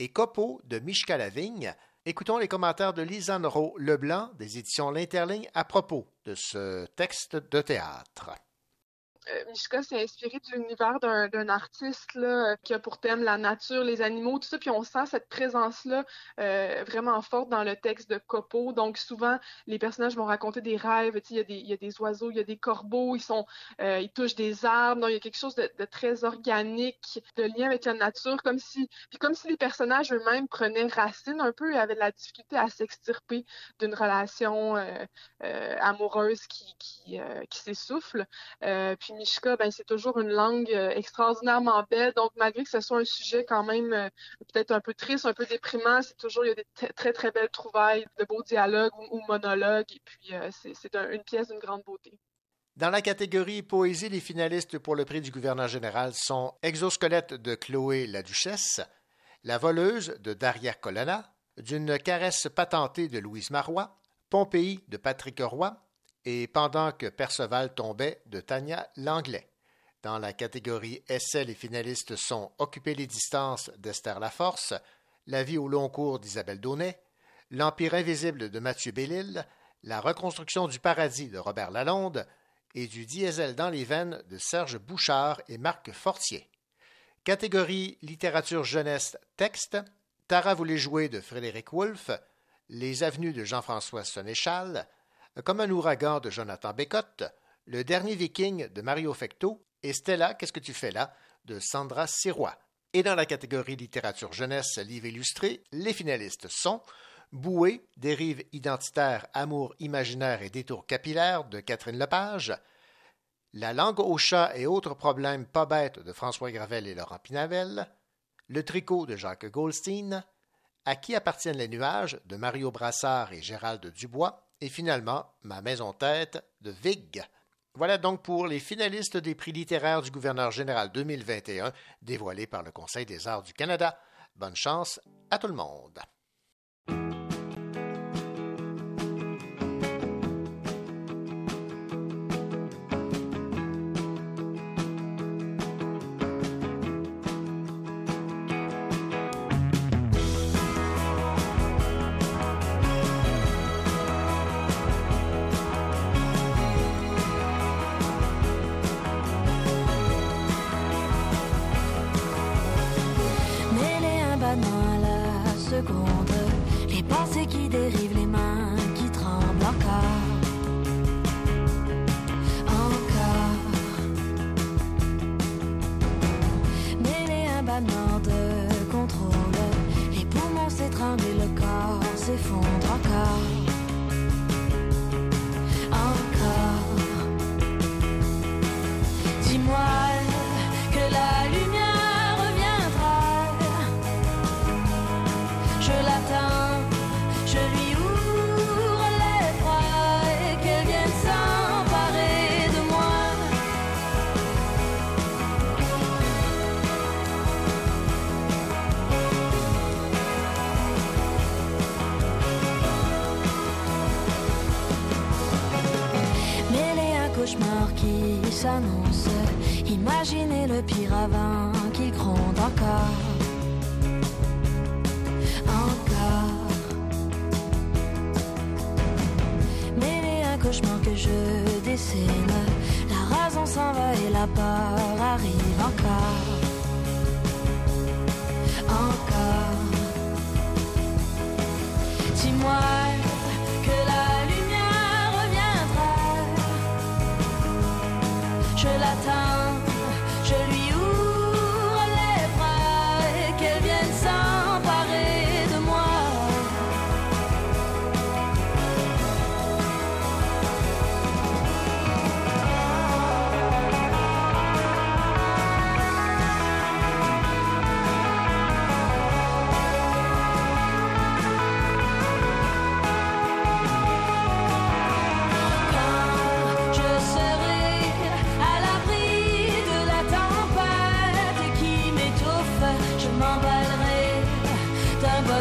Speaker 2: et Copo de Michka Lavigne. Écoutons les commentaires de Lisanne Leblanc des éditions L'Interligne à propos de ce texte de théâtre.
Speaker 18: Euh, Mishka s'est inspiré de l'univers d'un artiste là, qui a pour thème la nature, les animaux, tout ça. Puis on sent cette présence-là euh, vraiment forte dans le texte de Copo. Donc souvent, les personnages vont raconter des rêves. Il y, a des, y a des oiseaux, il y a des corbeaux, ils, sont, euh, ils touchent des arbres. Donc il y a quelque chose de, très organique, de lien avec la nature, comme si, puis comme si les personnages eux-mêmes prenaient racine un peu et avaient de la difficulté à s'extirper d'une relation amoureuse qui, qui, qui s'essouffle. puis Mishka, ben, c'est toujours une langue euh, extraordinairement belle. Donc, malgré que ce soit un sujet quand même euh, peut-être un peu triste, un peu déprimant, c'est toujours, il y a des très, très belles trouvailles, de beaux dialogues ou, monologues. Et puis, euh, c'est une pièce d'une grande beauté.
Speaker 2: Dans la catégorie poésie, les finalistes pour le prix du gouverneur général sont Exosquelette de Chloé la Duchesse, La voleuse de Daria Colonna, D'une caresse patentée de Louise Marois, Pompéi de Patrick Roy, et Pendant que Perceval tombait de Tania Langlais. Dans la catégorie essai, les finalistes sont Occuper les distances d'Esther Laforce, La vie au long cours d'Isabelle Daunet, L'Empire invisible de Mathieu Bellil, La reconstruction du paradis de Robert Lalonde et du diesel dans les veines de Serge Bouchard et Marc Fortier. Catégorie littérature jeunesse texte, Tara voulait jouer de Frédéric Wolff, Les avenues de Jean-François Sénéchal, comme un ouragan de Jonathan Bécotte, Le dernier viking de Mario Fecto et Stella, qu'est-ce que tu fais là de Sandra Sirois. Et dans la catégorie littérature jeunesse, livre illustré, les finalistes sont Bouée, dérive identitaire, amour imaginaire et détour capillaire de Catherine Lepage,
Speaker 19: La langue au chat et autres problèmes pas bêtes de François Gravel et Laurent Pinavel, Le tricot de Jacques Goldstein, À qui appartiennent les nuages de Mario Brassard et Gérald Dubois, et finalement Ma maison tête de Vig. Voilà donc pour les finalistes des prix littéraires du gouverneur général 2021 dévoilés par le Conseil des arts du Canada. Bonne chance à tout le monde.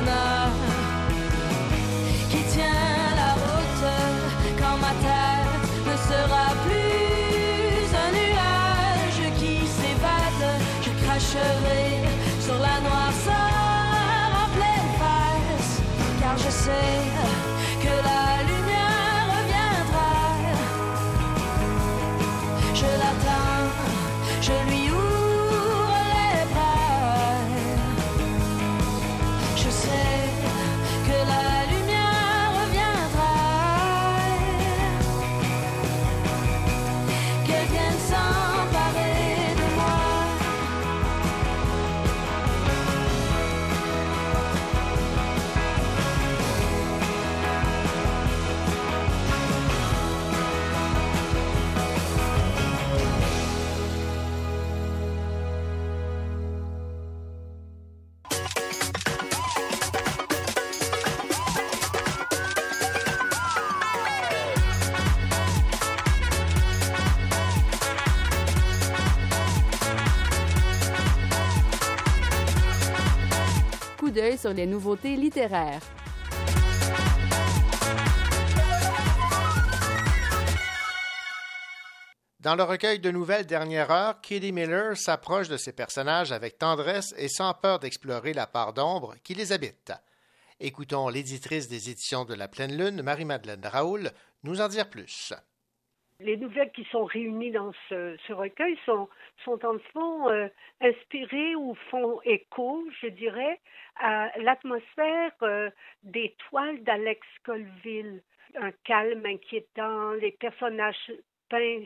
Speaker 20: D'un les
Speaker 1: nouveautés littéraires.
Speaker 19: Dans le recueil de nouvelles Dernière Heure, Kitty Miller s'approche de ses personnages avec tendresse et sans peur d'explorer la part d'ombre qui les habite. Écoutons l'éditrice des éditions de la Pleine Lune, Marie-Madeleine Raoul, nous en dire plus.
Speaker 21: Les nouvelles qui sont réunies dans ce, recueil sont, sont en fond euh, inspirées ou font écho, je dirais, à l'atmosphère euh, des toiles d'Alex Colville. Un calme inquiétant, les personnages peints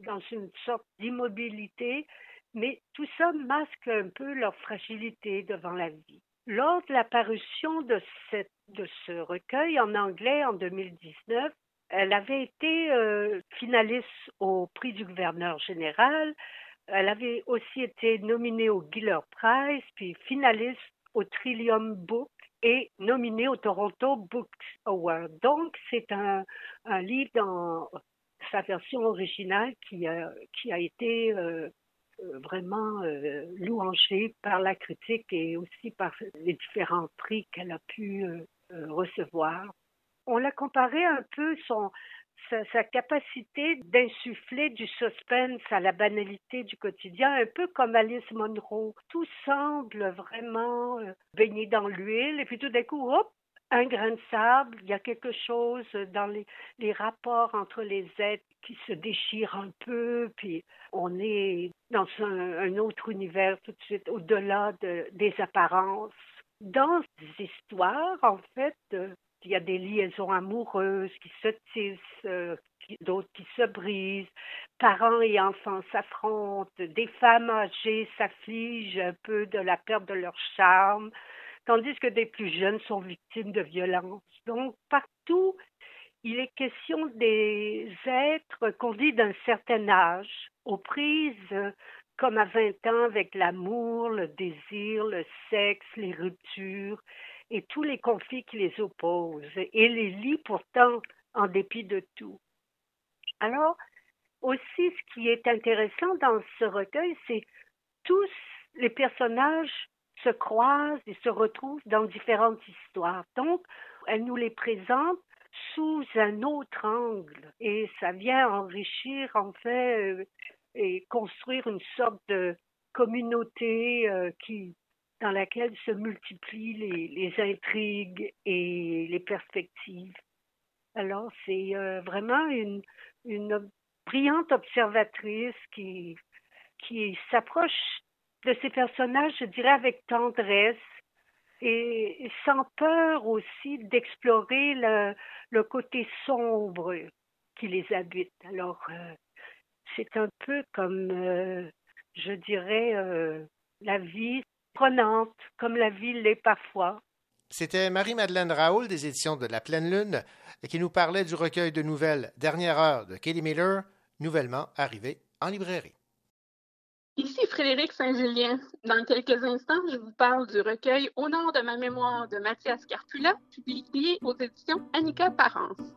Speaker 21: dans une sorte d'immobilité, mais tout ça masque un peu leur fragilité devant la vie. Lors de la parution de ce recueil en anglais en 2019, Elle avait été euh, finaliste au prix du gouverneur général. Elle avait aussi été nominée au Giller Prize, puis finaliste au Trillium Book et nominée au Toronto Books Award. Donc, c'est un, livre dans sa version originale qui a, été euh, euh, vraiment euh, louangée par la critique et aussi par les différents prix qu'elle a pu recevoir. On l'a comparé un peu son, sa, capacité d'insuffler du suspense à la banalité du quotidien, un peu comme Alice Munro. Tout semble vraiment euh, baigné dans l'huile et puis tout d'un coup, hop, un grain de sable, il y a quelque chose dans les, les rapports entre les êtres qui se déchirent un peu, puis on est dans un, autre univers tout de suite, au-delà de, des apparences. Dans ces histoires, en fait, euh, il y a des liaisons amoureuses qui se tissent, euh, d'autres qui se brisent, parents et enfants s'affrontent, des femmes âgées s'affligent un peu de la perte de leur charme, tandis que des plus jeunes sont victimes de violences. Donc, partout, il est question des êtres qu'on dit d'un certain âge, aux prises comme à 20 ans avec l'amour, le désir, le sexe, les ruptures tous les conflits qui les opposent, et les lient pourtant en dépit de tout. Alors, aussi, ce qui est intéressant dans ce recueil, c'est tous les personnages se croisent et se retrouvent dans différentes histoires. Donc, elle nous les présente sous un autre angle et ça vient enrichir en fait euh, et construire une sorte de communauté euh, qui dans laquelle se multiplient les, intrigues et les perspectives. Alors c'est euh, vraiment une, brillante observatrice qui, qui s'approche de ces personnages, je dirais, avec tendresse et sans peur aussi d'explorer le, côté sombre qui les habite. Alors, euh, c'est un peu comme, euh, je dirais, la vie prenante, comme la vie l'est parfois.
Speaker 2: C'était Marie-Madeleine Raoul des éditions de La Pleine Lune qui nous parlait du recueil de nouvelles Dernière heure de Katie Miller, nouvellement arrivé en librairie.
Speaker 4: Ici Frédéric Saint-Julien. Dans quelques instants, je vous parle du recueil Au nord de ma mémoire de Mathias Carpula, publié aux éditions Annika Parence.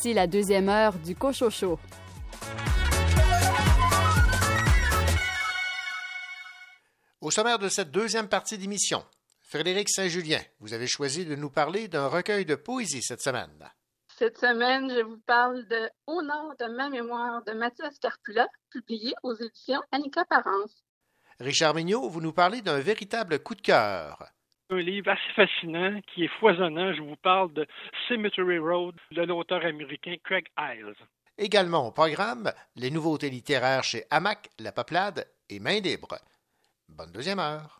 Speaker 1: Voici la deuxième heure du Cochocho.
Speaker 2: Au sommaire de cette deuxième partie d'émission,
Speaker 20: Frédéric Saint-Julien, vous avez choisi de nous parler d'un recueil de poésie cette semaine.
Speaker 4: Cette semaine, je vous parle de Au nord de ma mémoire de Mathias Carpula, publié aux éditions Annika Parence.
Speaker 20: Richard Mignot, vous nous parlez d'un véritable coup de cœur.
Speaker 3: Un livre assez fascinant qui est foisonnant. Je vous parle de Cemetery Road de l'auteur américain Craig Isles.
Speaker 20: Également au programme, les nouveautés littéraires chez Hamac, La Peuplade et Main Libre. Bonne deuxième heure.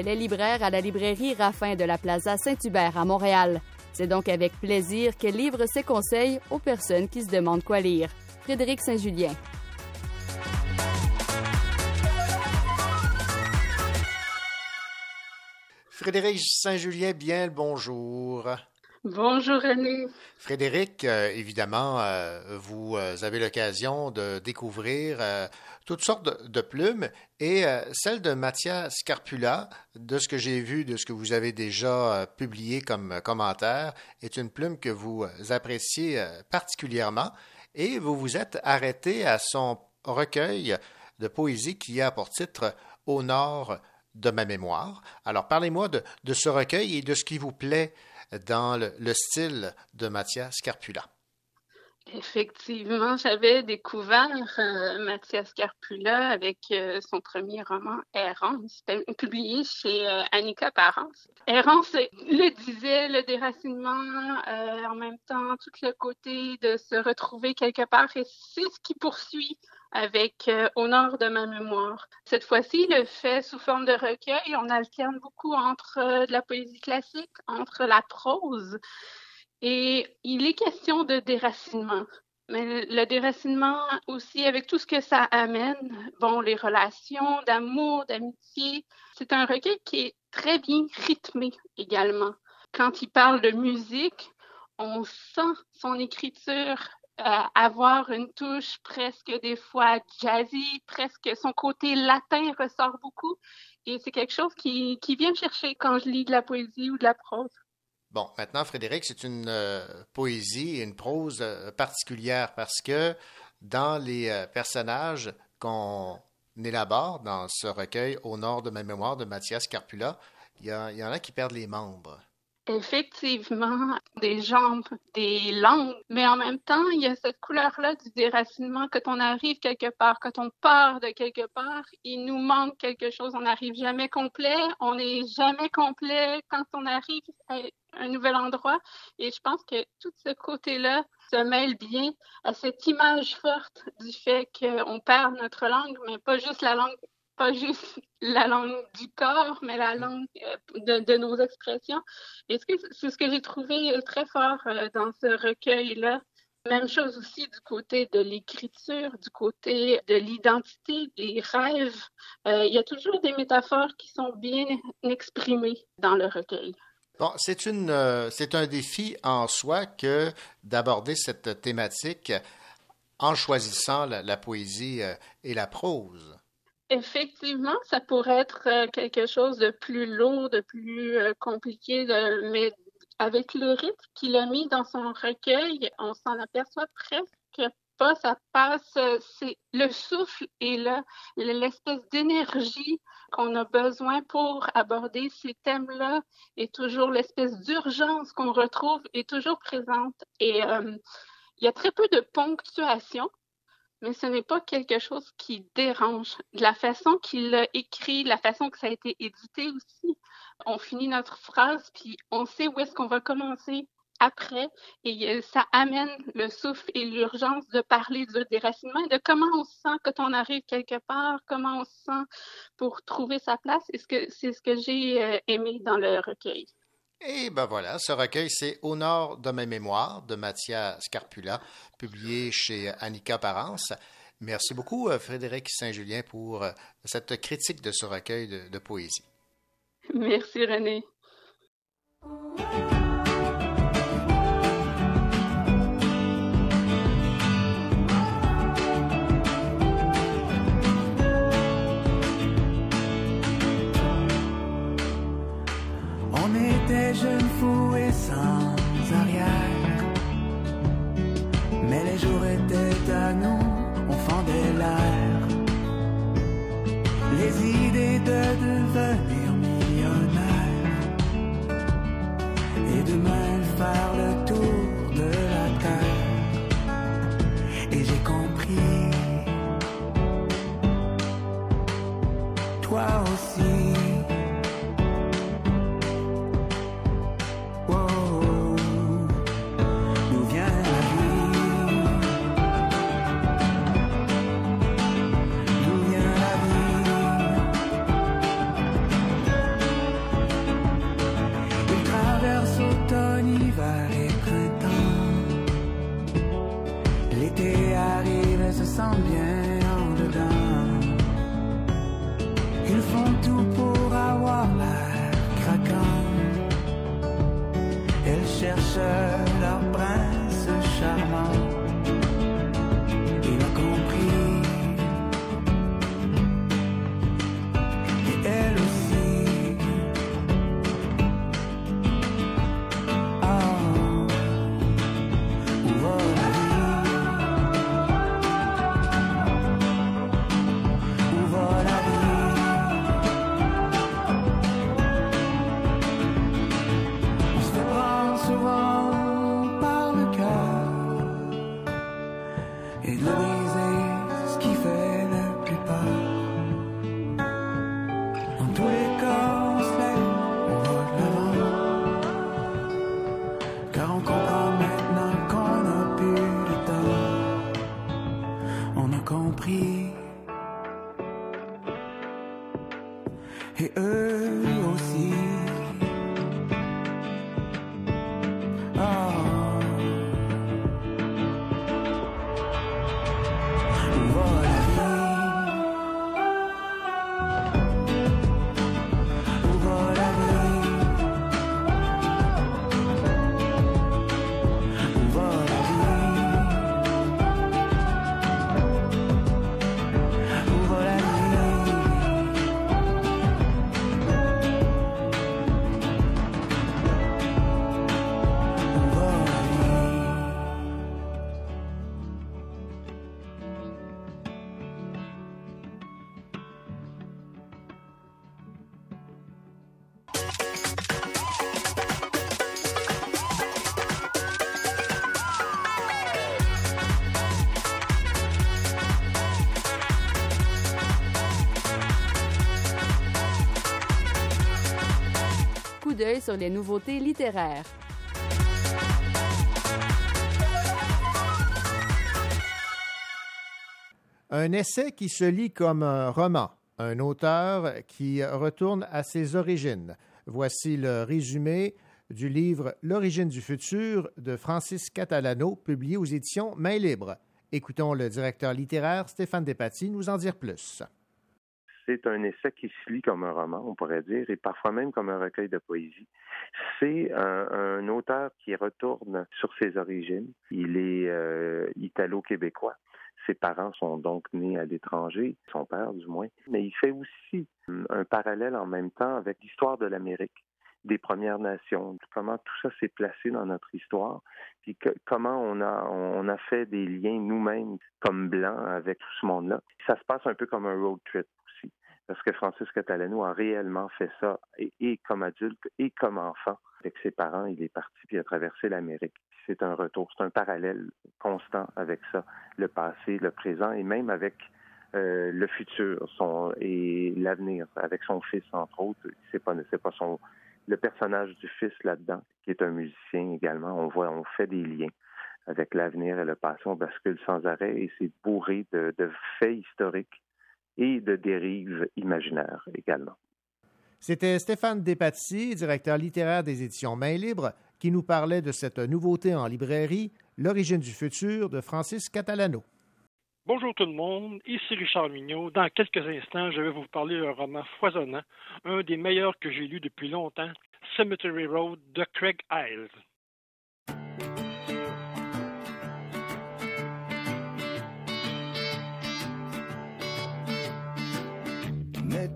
Speaker 1: Elle est libraire à la librairie Raffin de la Plaza Saint-Hubert à Montréal. C'est donc avec plaisir qu'elle livre ses conseils aux personnes qui se demandent quoi lire. Frédéric Saint-Julien.
Speaker 20: Frédéric Saint-Julien, bien le bonjour.
Speaker 4: Bonjour René.
Speaker 20: Frédéric, euh, évidemment, euh, vous euh, avez l'occasion de découvrir toutes sortes de, plumes et celle de Mathias Scarpula, de ce que j'ai vu, de ce que vous avez déjà publié comme commentaire, est une plume que vous appréciez particulièrement et vous vous êtes arrêté à son recueil de poésie qui a pour titre Au nord de ma mémoire. Alors parlez-moi de ce recueil et de ce qui vous plaît dans le, le style de Mathias Scarpula.
Speaker 4: Effectivement, j'avais découvert euh, Mathias Carpula avec euh, son premier roman Errance, publié chez euh, Annika Parence. Errance le disait, le déracinement, euh, en même temps tout le côté de se retrouver quelque part, et c'est ce qui poursuit avec euh, Au nord de ma mémoire. Cette fois-ci, le fait sous forme de recueil. On alterne beaucoup entre euh, de la poésie classique, entre la prose. Et il est question de déracinement. Mais le déracinement aussi, avec tout ce que ça amène, bon, les relations d'amour, d'amitié, c'est un recueil qui est très bien rythmé également. Quand il parle de musique, on sent son écriture euh, avoir une touche presque des fois jazzy, presque son côté latin ressort beaucoup. Et c'est quelque chose qui, qui vient me chercher quand je lis de la poésie ou de la prose.
Speaker 2: Bon, maintenant, Frédéric, c'est une euh, poésie et une prose euh, particulière parce que dans les euh, personnages qu'on élabore dans ce recueil Au nord de ma mémoire de Mathias Carpula, il y, a- il y en a qui perdent les membres.
Speaker 4: Effectivement, des jambes, des langues, mais en même temps, il y a cette couleur-là du déracinement. Quand on arrive quelque part, quand on part de quelque part, il nous manque quelque chose. On n'arrive jamais complet, on n'est jamais complet quand on arrive à un nouvel endroit. Et je pense que tout ce côté-là se mêle bien à cette image forte du fait qu'on perd notre langue, mais pas juste la langue pas juste la langue du corps, mais la langue euh, de, de nos expressions. Et c'est ce que j'ai trouvé euh, très fort euh, dans ce recueil-là. Même chose aussi du côté de l'écriture, du côté de l'identité, des rêves. Euh, il y a toujours des métaphores qui sont bien exprimées dans le recueil.
Speaker 2: Bon, c'est euh, un défi en soi que d'aborder cette thématique en choisissant la, la poésie et la prose.
Speaker 4: Effectivement, ça pourrait être euh, quelque chose de plus lourd, de plus euh, compliqué, mais avec le rythme qu'il a mis dans son recueil, on s'en aperçoit presque pas. Ça passe, euh, c'est le souffle est là, l'espèce d'énergie qu'on a besoin pour aborder ces thèmes-là et toujours l'espèce d'urgence qu'on retrouve est toujours présente. Et il y a très peu de ponctuation mais ce n'est pas quelque chose qui dérange. La façon qu'il l'a écrit, la façon que ça a été édité aussi, on finit notre phrase, puis on sait où est-ce qu'on va commencer après, et ça amène le souffle et l'urgence de parler du déracinement de comment on se sent quand on arrive quelque part, comment on se sent pour trouver sa place, et ce que- c'est ce que j'ai euh, aimé dans le recueil?
Speaker 2: Et ben voilà, ce recueil, c'est Au de ma mémoire de Mathias Scarpula, publié chez Annika Parence. Merci beaucoup, euh, Frédéric Saint-Julien, pour euh, cette critique de ce recueil de, de poésie.
Speaker 4: Merci René.
Speaker 1: Sur les nouveautés littéraires.
Speaker 2: Un essai qui se lit comme un roman, un auteur qui retourne à ses origines. Voici le résumé du livre L'origine du futur de Francis Catalano, publié aux éditions Main Libre. Écoutons le directeur littéraire Stéphane Despatie nous en dire plus.
Speaker 22: C'est un essai qui se lit comme un roman, on pourrait dire, et parfois même comme un recueil de poésie. C'est un, auteur qui retourne sur ses origines. Il est euh, italo-québécois. Ses parents sont donc nés à l'étranger, son père du moins. Mais il fait aussi un parallèle en même temps avec l'histoire de l'Amérique des Premières Nations, comment tout ça s'est placé dans notre histoire, puis comment on a fait des liens nous-mêmes comme blancs avec tout ce monde-là. Ça se passe un peu comme un road trip parce que Francis Catalano a réellement fait ça, et, comme adulte et comme enfant. Avec ses parents, il est parti puis a traversé l'Amérique. C'est un retour, c'est un parallèle constant avec ça, le passé, le présent et même avec euh, le futur son, et l'avenir, avec son fils entre autres. C'est pas c'est pas son le personnage du fils là-dedans, qui est un musicien également, on voit, on fait des liens avec l'avenir et le passé, on bascule sans arrêt et c'est bourré de faits historiques et de dérives imaginaires également.
Speaker 2: C'était Stéphane Despatie, directeur littéraire des éditions Main Libre, qui nous parlait de cette nouveauté en librairie, L'origine du futur de Francis Catalano.
Speaker 3: Bonjour tout le monde, ici Richard Mignot. Dans quelques instants, je vais vous parler d'un roman foisonnant, un des meilleurs que j'ai lu depuis longtemps, Cemetery Road de Craig Isles.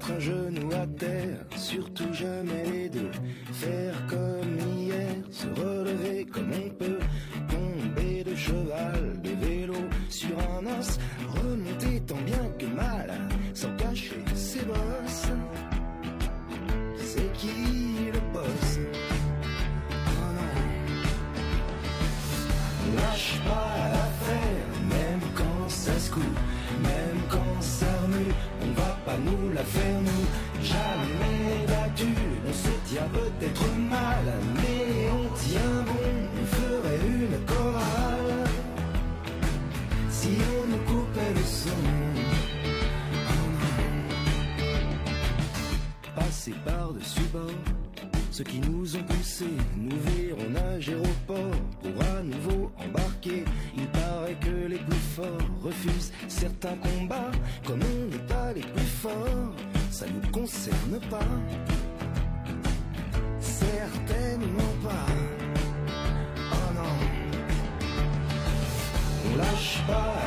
Speaker 23: Mettre un genou à terre, surtout jamais les deux. Faire comme hier, se relever comme on peut. Tomber de cheval, de vélo, sur un os. Remonter tant bien que mal, sans cacher ses bosses. Pas nous la faire nous. Jamais battu, on se tient peut-être mal, mais on tient bon, on ferait une chorale. Si on nous coupait le son. Passer par-dessus bord. Ceux qui nous ont poussés nous verront nager au port pour à nouveau embarquer. Paraît que les plus forts refusent certains combats. Comme on n'est pas les plus forts, ça nous concerne pas. Certainement pas. Oh non. On lâche pas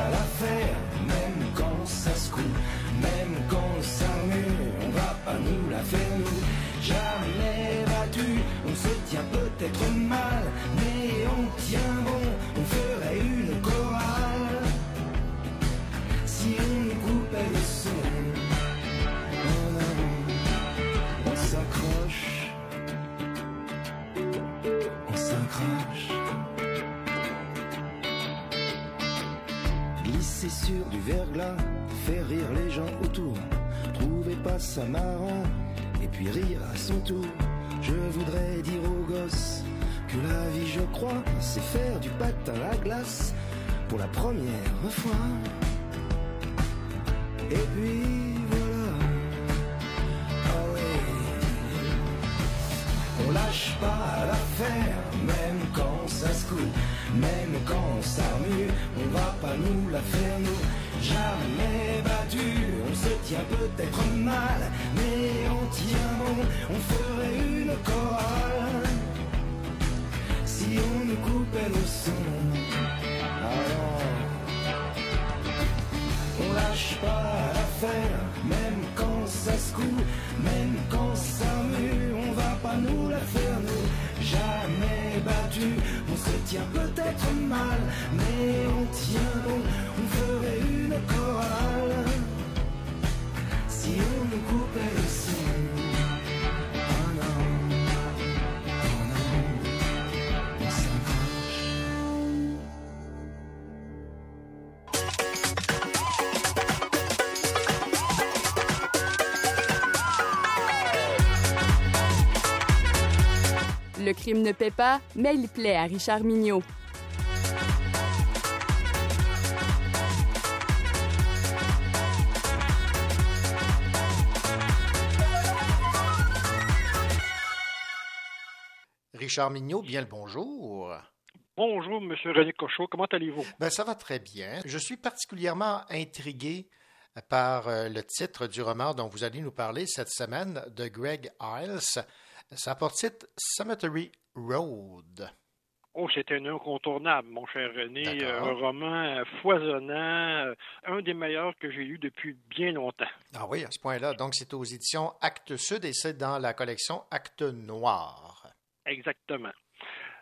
Speaker 23: du verglas, faire rire les gens autour. Trouvez pas ça marrant, et puis rire à son tour. Je voudrais dire aux gosses que la vie, je crois, c'est faire du patin à glace pour la première fois. Et puis voilà. Ah. On lâche pas l'affaire, même quand ça se coupe, même quand ça remue, on va pas nous la faire nous. Jamais battu, on se tient peut-être mal, mais on tient bon, on ferait une chorale. Si on nous coupait le son, alors on lâche pas l'affaire, même quand ça se coupe, même quand ça mue, on va pas nous la faire nous. Jamais battu, on se tient peut-être mal, mais on tient bon, on ferait une chorale. Si on nous coupait le son.
Speaker 1: Le crime ne paie pas, mais il plaît à Richard Mignot.
Speaker 2: Richard Mignot, bien le bonjour.
Speaker 3: Bonjour, Monsieur René Cochot. Comment allez-vous?
Speaker 2: Ben, ça va très bien. Je suis particulièrement intrigué par euh, le titre du roman dont vous allez nous parler cette semaine de Greg Iles. Ça porte Cemetery Road.
Speaker 3: Oh, c'est un incontournable, mon cher René. Un roman foisonnant, euh, un des meilleurs que j'ai lu depuis bien longtemps.
Speaker 2: Ah oui, à ce point-là. Donc, c'est aux éditions Actes Sud et c'est dans la collection Actes Noirs.
Speaker 3: Exactement.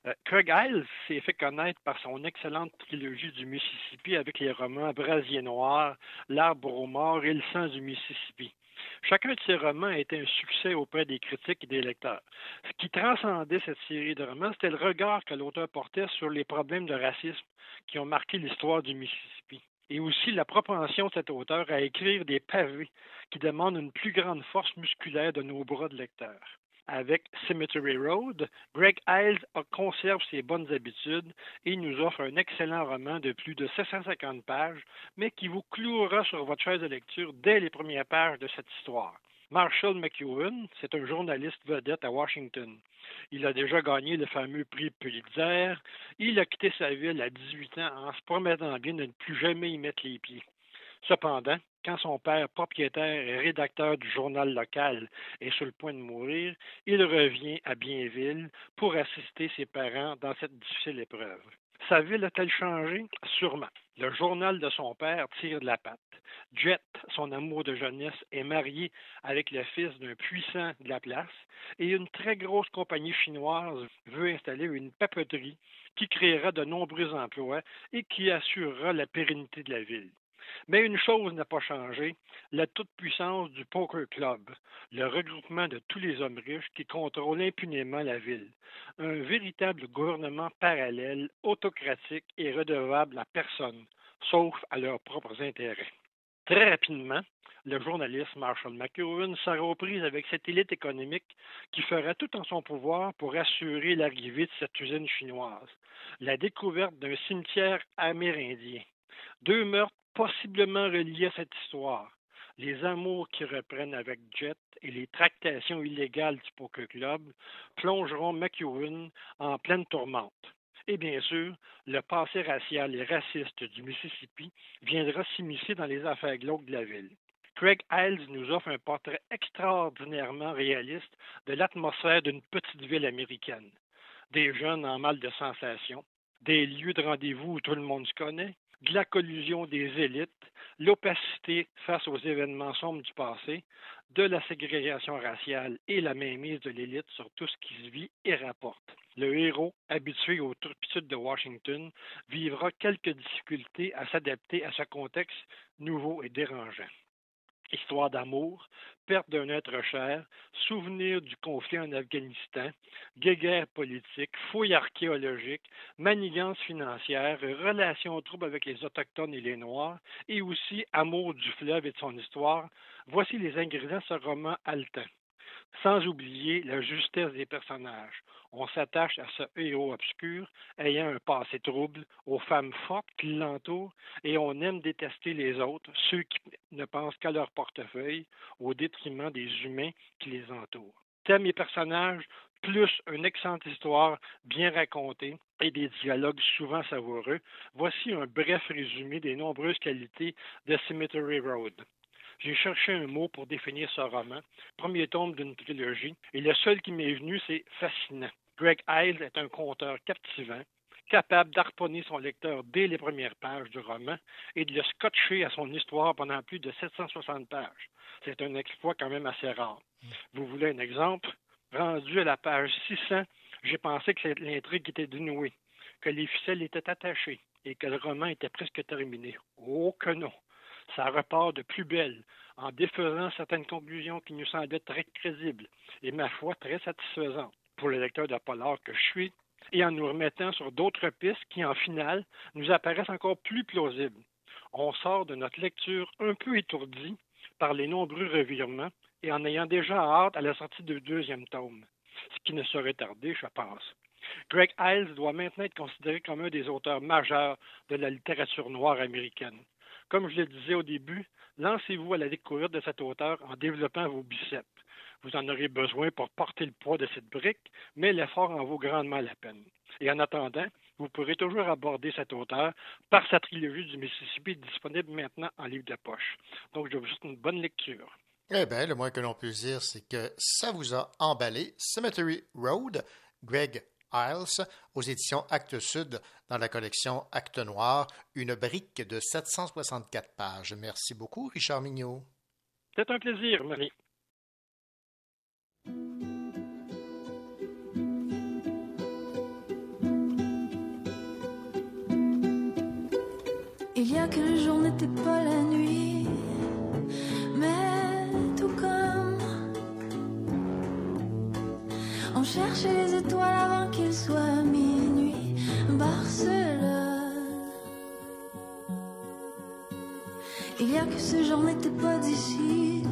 Speaker 3: Euh, Craig Iles s'est fait connaître par son excellente trilogie du Mississippi avec les romans Brasier noir, L'arbre aux morts et Le sang du Mississippi. Chacun de ces romans a été un succès auprès des critiques et des lecteurs. Ce qui transcendait cette série de romans, c'était le regard que l'auteur portait sur les problèmes de racisme qui ont marqué l'histoire du Mississippi. Et aussi la propension de cet auteur à écrire des pavés qui demandent une plus grande force musculaire de nos bras de lecteurs avec Cemetery Road, Greg Iles conserve ses bonnes habitudes et nous offre un excellent roman de plus de 750 pages, mais qui vous clouera sur votre chaise de lecture dès les premières pages de cette histoire. Marshall McEwen, c'est un journaliste vedette à Washington. Il a déjà gagné le fameux prix Pulitzer. Il a quitté sa ville à 18 ans en se promettant bien de ne plus jamais y mettre les pieds. Cependant, quand son père, propriétaire et rédacteur du journal local, est sur le point de mourir, il revient à Bienville pour assister ses parents dans cette difficile épreuve. Sa ville a-t-elle changé? Sûrement. Le journal de son père tire de la patte. Jet, son amour de jeunesse, est marié avec le fils d'un puissant de la place et une très grosse compagnie chinoise veut installer une papeterie qui créera de nombreux emplois et qui assurera la pérennité de la ville. Mais une chose n'a pas changé, la toute-puissance du Poker Club, le regroupement de tous les hommes riches qui contrôlent impunément la ville. Un véritable gouvernement parallèle, autocratique et redevable à personne, sauf à leurs propres intérêts. Très rapidement, le journaliste Marshall McEwen sera aux prises avec cette élite économique qui fera tout en son pouvoir pour assurer l'arrivée de cette usine chinoise, la découverte d'un cimetière amérindien, deux meurtres possiblement reliés à cette histoire. Les amours qui reprennent avec Jet et les tractations illégales du Poker Club plongeront McEwen en pleine tourmente. Et bien sûr, le passé racial et raciste du Mississippi viendra s'immiscer dans les affaires glauques de la ville. Craig Iles nous offre un portrait extraordinairement réaliste de l'atmosphère d'une petite ville américaine. Des jeunes en mal de sensations, des lieux de rendez-vous où tout le monde se connaît, de la collusion des élites, l'opacité face aux événements sombres du passé, de la ségrégation raciale et la mainmise de l'élite sur tout ce qui se vit et rapporte. Le héros, habitué aux turpitudes de Washington, vivra quelques difficultés à s'adapter à ce contexte nouveau et dérangeant histoire d'amour, perte d'un être cher, souvenir du conflit en Afghanistan, guéguerre politique, fouilles archéologiques, manigance financière, relations troubles avec les Autochtones et les Noirs, et aussi amour du fleuve et de son histoire, voici les ingrédients de ce roman haletant sans oublier la justesse des personnages. On s'attache à ce héros obscur, ayant un passé trouble, aux femmes fortes qui l'entourent, et on aime détester les autres, ceux qui ne pensent qu'à leur portefeuille, au détriment des humains qui les entourent. Thème et personnages, plus une excellente histoire bien racontée et des dialogues souvent savoureux, voici un bref résumé des nombreuses qualités de Cemetery Road. J'ai cherché un mot pour définir ce roman, premier tome d'une trilogie, et le seul qui m'est venu, c'est fascinant. Greg Iles est un conteur captivant, capable d'harponner son lecteur dès les premières pages du roman et de le scotcher à son histoire pendant plus de 760 pages. C'est un exploit quand même assez rare. Vous voulez un exemple? Rendu à la page 600, j'ai pensé que l'intrigue était dénouée, que les ficelles étaient attachées et que le roman était presque terminé. Oh que non! Ça repart de plus belle, en défaisant certaines conclusions qui nous semblaient très crédibles et, ma foi, très satisfaisantes pour le lecteur de polar que je suis, et en nous remettant sur d'autres pistes qui, en finale, nous apparaissent encore plus plausibles. On sort de notre lecture un peu étourdi par les nombreux revirements et en ayant déjà hâte à la sortie du deuxième tome. ce qui ne saurait tarder, je pense. Greg Iles doit maintenant être considéré comme un des auteurs majeurs de la littérature noire américaine. Comme je le disais au début, lancez-vous à la découverte de cet auteur en développant vos biceps. Vous en aurez besoin pour porter le poids de cette brique, mais l'effort en vaut grandement la peine. Et en attendant, vous pourrez toujours aborder cet auteur par sa trilogie du Mississippi disponible maintenant en livre de poche. Donc, je vous souhaite une bonne lecture.
Speaker 2: Eh bien, le moins que l'on puisse dire, c'est que ça vous a emballé. Cemetery Road, Greg Aux éditions Actes Sud, dans la collection Actes Noir, une brique de 764 pages. Merci beaucoup, Richard Mignot.
Speaker 3: C'est un plaisir, Marie.
Speaker 19: Il y a que le jour n'était pas la nuit, mais tout comme on cherchait les étoiles soit minuit. Barcelone. Il y a que ce jour n'était pas d'ici,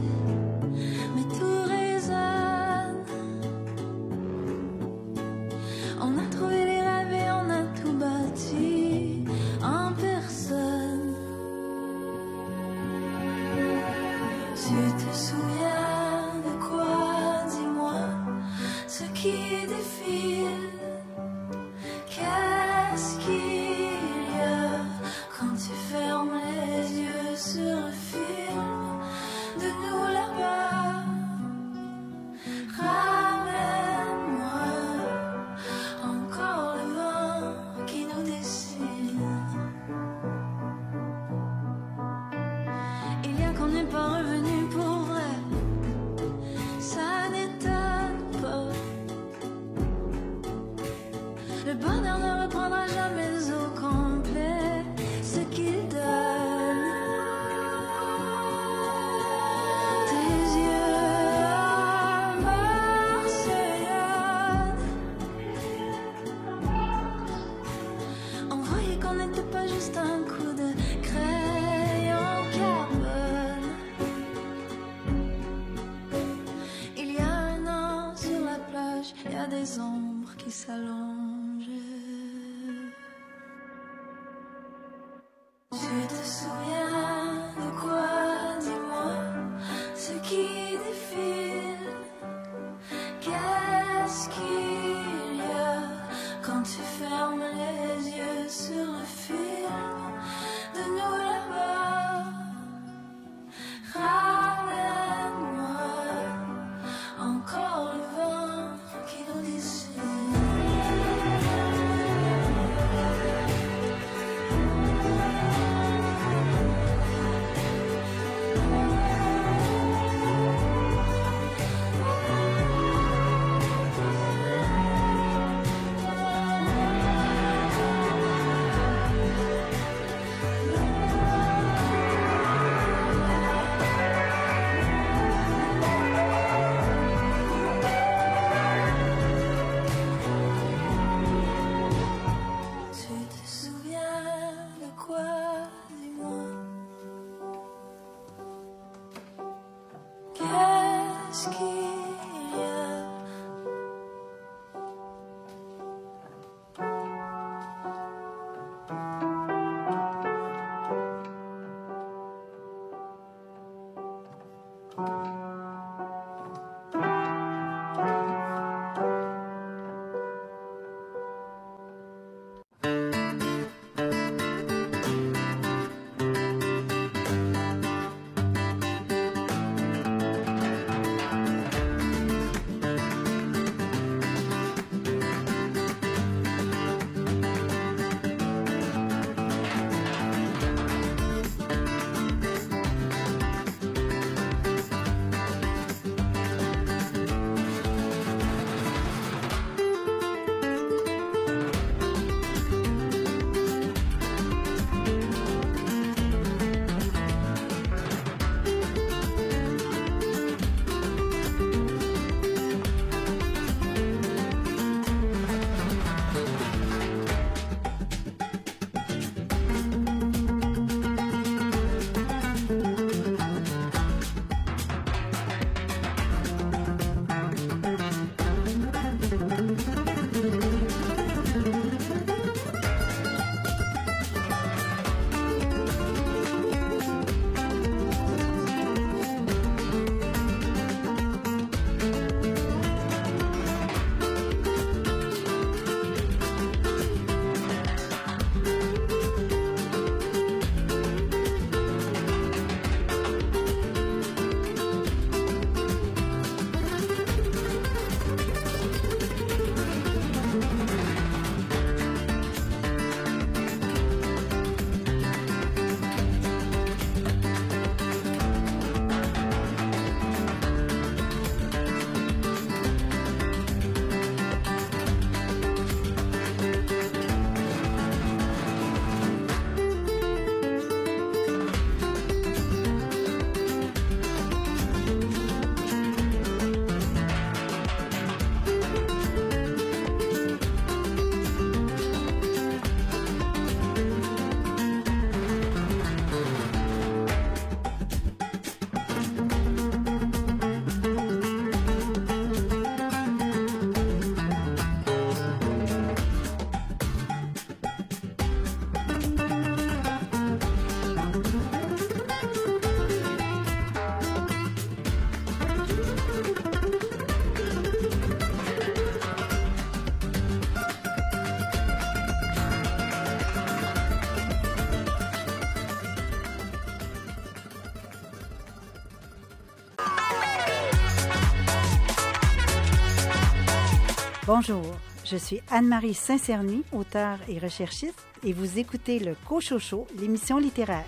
Speaker 16: Bonjour, je suis Anne-Marie Saint-Cerny, auteure et recherchiste, et vous écoutez le Cochocho, l'émission littéraire.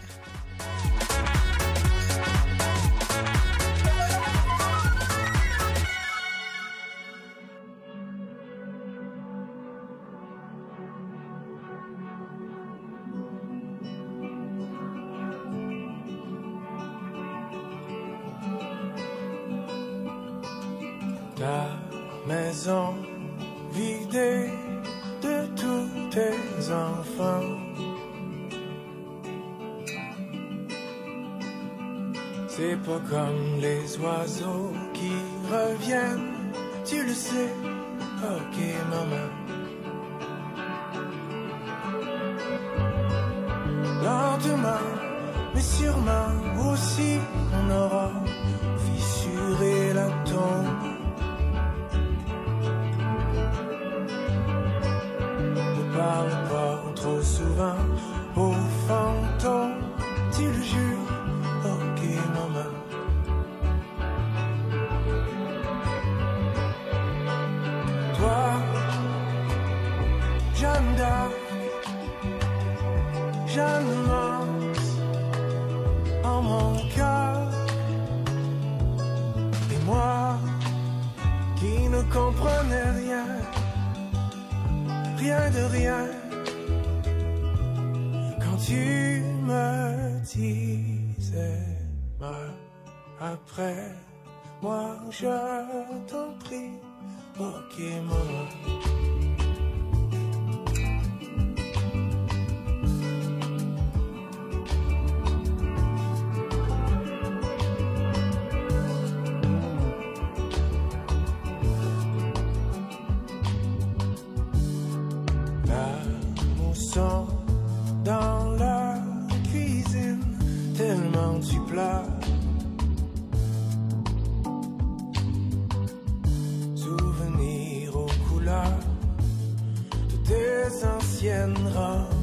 Speaker 6: pas comme les oiseaux qui reviennent, tu le sais, ok maman. Lentement, mais sûrement aussi, on aura je t'en prie, Pokémon.
Speaker 1: 天河。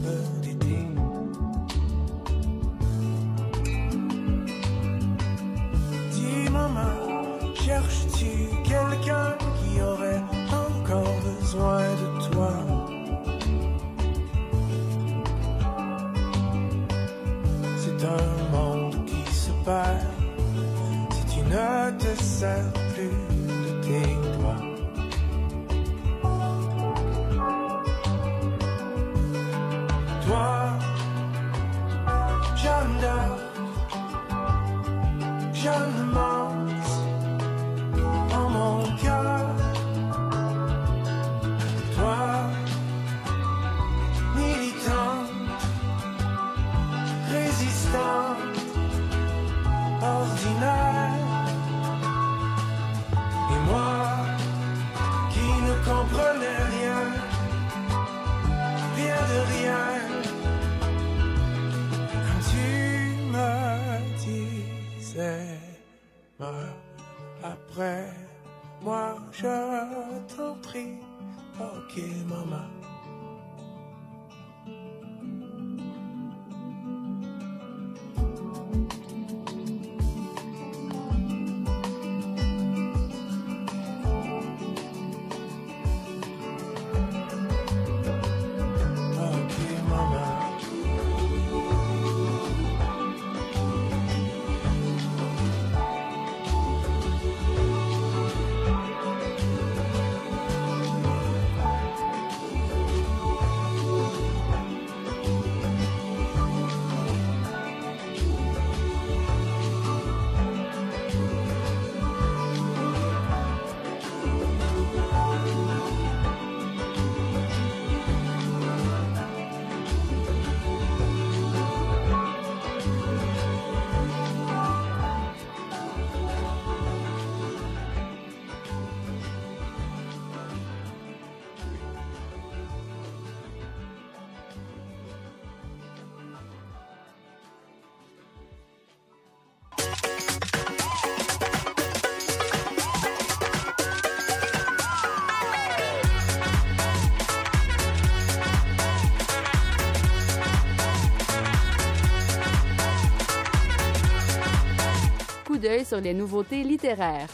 Speaker 1: sur les nouveautés littéraires.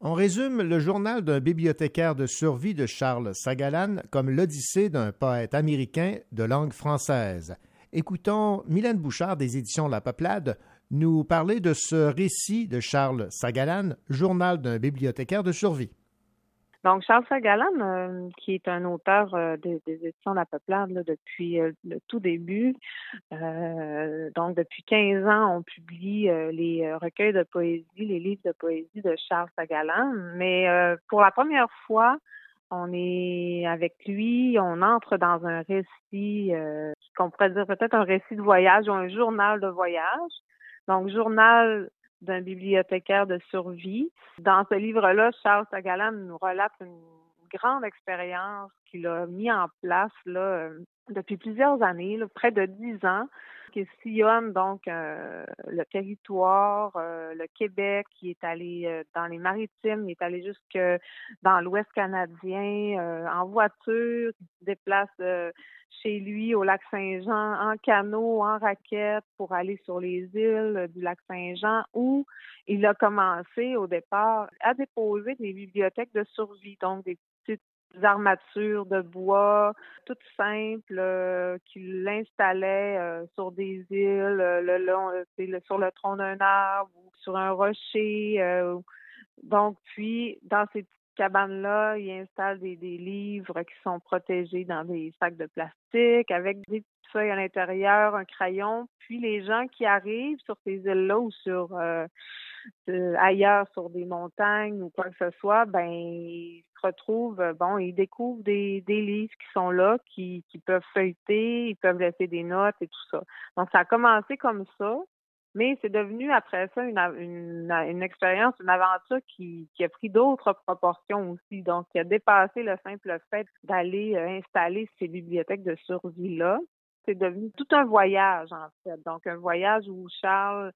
Speaker 2: On résume le journal d'un bibliothécaire de survie de Charles Sagalan comme l'odyssée d'un poète américain de langue française. Écoutons Mylène Bouchard des éditions La Paplade nous parler de ce récit de Charles Sagalan, journal d'un bibliothécaire de survie.
Speaker 24: Donc, Charles Sagalan, euh, qui est un auteur euh, des, éditions La Peuplade depuis euh, le tout début, donc depuis 15 ans, on publie les recueils de poésie, les livres de poésie de Charles Sagalan. Mais pour la première fois, on est avec lui, on entre dans un récit qu'on pourrait dire peut-être un récit de voyage ou un journal de voyage. Donc, journal d'un bibliothécaire de survie. Dans ce livre-là, Charles Sagalan nous relate une grande expérience qu'il a mis en place là, depuis plusieurs années, près de dix ans, qui sillonne donc euh, le territoire, euh, le Québec, qui est allé euh, dans les maritimes, il est allé jusque dans l'Ouest canadien en voiture, il se déplace chez lui au lac Saint-Jean en canot, en raquette pour aller sur les îles du lac Saint-Jean où il a commencé au départ à déposer des bibliothèques de survie, donc des petites armatures de bois toutes simples euh, qu'il installait euh, sur des îles, euh, le long, euh, sur le tronc d'un arbre ou sur un rocher. donc, puis, dans ces petites cabanes-là, il installe des, livres qui sont protégés dans des sacs de plastique avec des feuilles à l'intérieur, un crayon. Puis, les gens qui arrivent sur ces îles-là ou sur ailleurs sur des montagnes ou quoi que ce soit, ben se retrouvent, euh, bon, ils découvrent des, des livres qui sont là, qui, qui peuvent feuilleter, ils peuvent laisser des notes et tout ça. Donc ça a commencé comme ça, mais c'est devenu après ça une, une, une expérience, une aventure qui, qui a pris d'autres proportions aussi, donc qui a dépassé le simple fait d'aller euh, installer ces bibliothèques de survie-là. C'est devenu tout un voyage, en fait. Donc, un voyage où Charles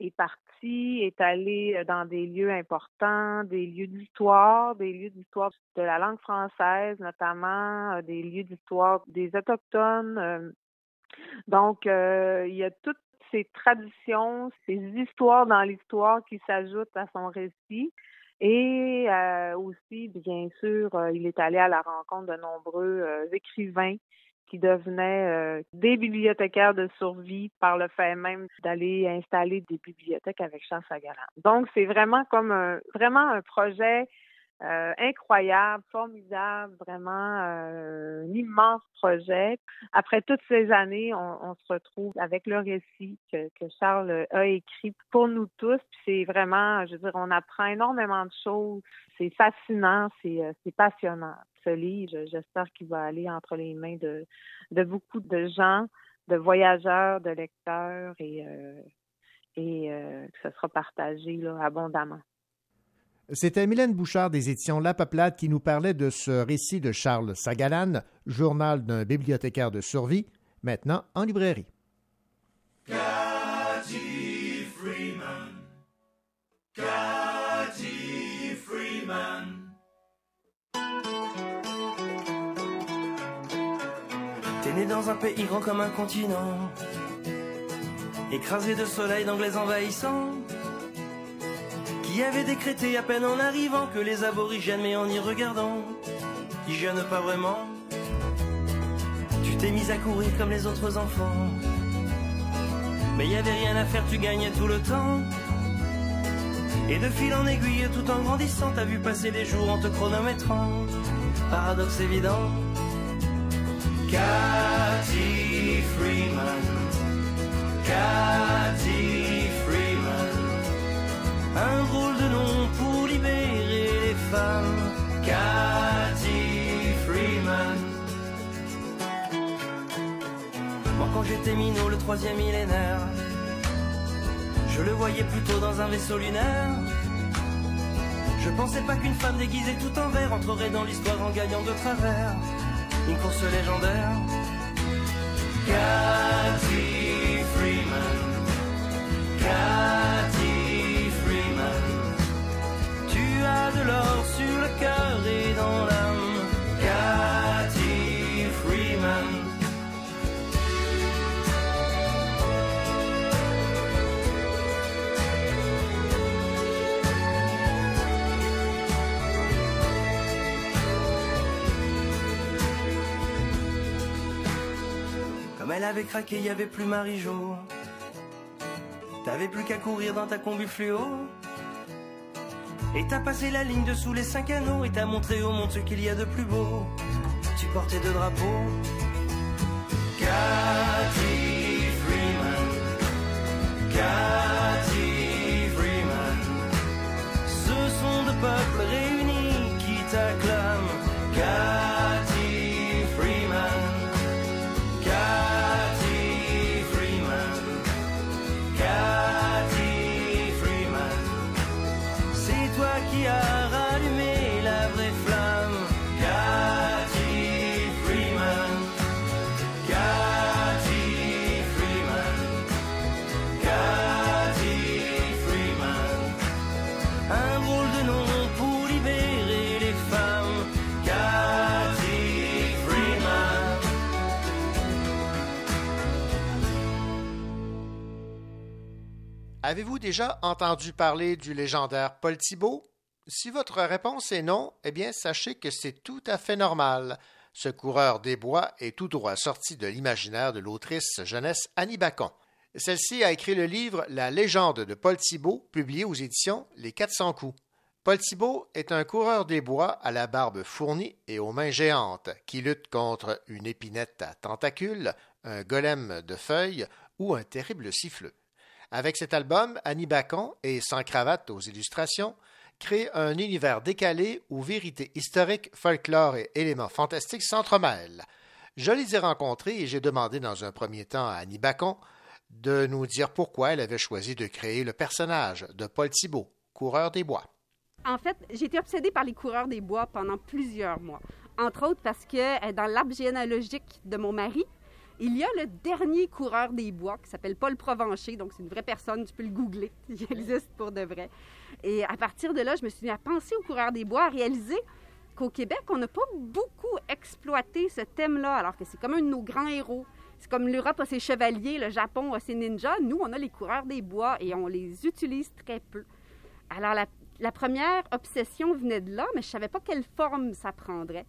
Speaker 24: est parti, est allé dans des lieux importants, des lieux d'histoire, des lieux d'histoire de la langue française, notamment des lieux d'histoire des Autochtones. Donc, il y a toutes ces traditions, ces histoires dans l'histoire qui s'ajoutent à son récit. Et aussi, bien sûr, il est allé à la rencontre de nombreux écrivains qui devenaient euh, des bibliothécaires de survie par le fait même d'aller installer des bibliothèques avec Charles. Donc, c'est vraiment comme un, vraiment un projet euh, incroyable, formidable, vraiment euh, un immense projet. Après toutes ces années, on, on se retrouve avec le récit que, que Charles a écrit pour nous tous. Puis c'est vraiment, je veux dire, on apprend énormément de choses. C'est fascinant, c'est euh, passionnant. Ce livre, j'espère qu'il va aller entre les mains de, de beaucoup de gens, de voyageurs, de lecteurs et, euh, et euh, que ce sera partagé là, abondamment.
Speaker 2: C'était Mylène Bouchard des éditions La Peuplade qui nous parlait de ce récit de Charles Sagalan, Journal d'un bibliothécaire de survie, maintenant en librairie.
Speaker 23: Cathy Freeman. Cathy Freeman.
Speaker 11: T'es né dans un pays grand comme un continent, écrasé de soleil d'anglais envahissants, qui avait décrété à peine en arrivant que les aborigènes, mais en y regardant, y jeûnent pas vraiment. Tu t'es mis à courir comme les autres enfants, mais y avait rien à faire, tu gagnais tout le temps. Et de fil en aiguille, tout en grandissant, t'as vu passer des jours en te chronométrant. Paradoxe évident. Cathy Freeman. Un drôle de nom pour libérer les femmes. Cathy Freeman. Moi quand j'étais minot, le troisième millénaire, je le voyais plutôt dans un vaisseau lunaire. Je pensais pas qu'une femme déguisée tout en vert entrerait dans l'histoire en gagnant de travers une course légendaire. Cathy Freeman, Cathy de l'or sur le cœur et dans l'âme. Cathy Freeman. Comme elle avait craqué, il y avait plus Marie-Jo. T'avais plus qu'à courir dans ta combi fluo. Et t'as passé la ligne dessous les cinq anneaux et t'as montré au monde ce qu'il y a de plus beau. Tu portais deux drapeaux. Cathy Freeman. Freeman. Ce sont deux peuples
Speaker 2: Avez-vous déjà entendu parler du légendaire Paul Thibault? Si votre réponse est non, eh bien sachez que c'est tout à fait normal. Ce coureur des bois est tout droit sorti de l'imaginaire de l'autrice jeunesse Annie Bacon. Celle-ci a écrit le livre La légende de Paul Thibault, publié aux éditions Les 400 coups. Paul Thibault est un coureur des bois à la barbe fournie et aux mains géantes qui lutte contre une épinette à tentacules, un golem de feuilles ou un terrible siffleux. Avec cet album, Annie Bacon et Sans cravate aux illustrations crée un univers décalé où vérité historique, folklore et éléments fantastiques s'entremêlent. Je les ai rencontrés et j'ai demandé dans un premier temps à Annie Bacon de nous dire pourquoi elle avait choisi de créer le personnage de Paul Thibault, coureur des bois.
Speaker 25: En fait, j'ai été obsédée par les coureurs des bois pendant plusieurs mois. Entre autres parce que dans l'arbre généalogique de mon mari, il y a le dernier coureur des bois qui s'appelle Paul Provencher. Donc, c'est une vraie personne, tu peux le googler. (laughs) Il existe pour de vrai. Et à partir de là, je me suis mis à penser aux coureurs des bois, à réaliser qu'au Québec, on n'a pas beaucoup exploité ce thème-là, alors que c'est comme un de nos grands héros. C'est comme l'Europe a ses chevaliers, le Japon a ses ninjas. Nous, on a les coureurs des bois et on les utilise très peu. Alors, la, la première obsession venait de là, mais je ne savais pas quelle forme ça prendrait.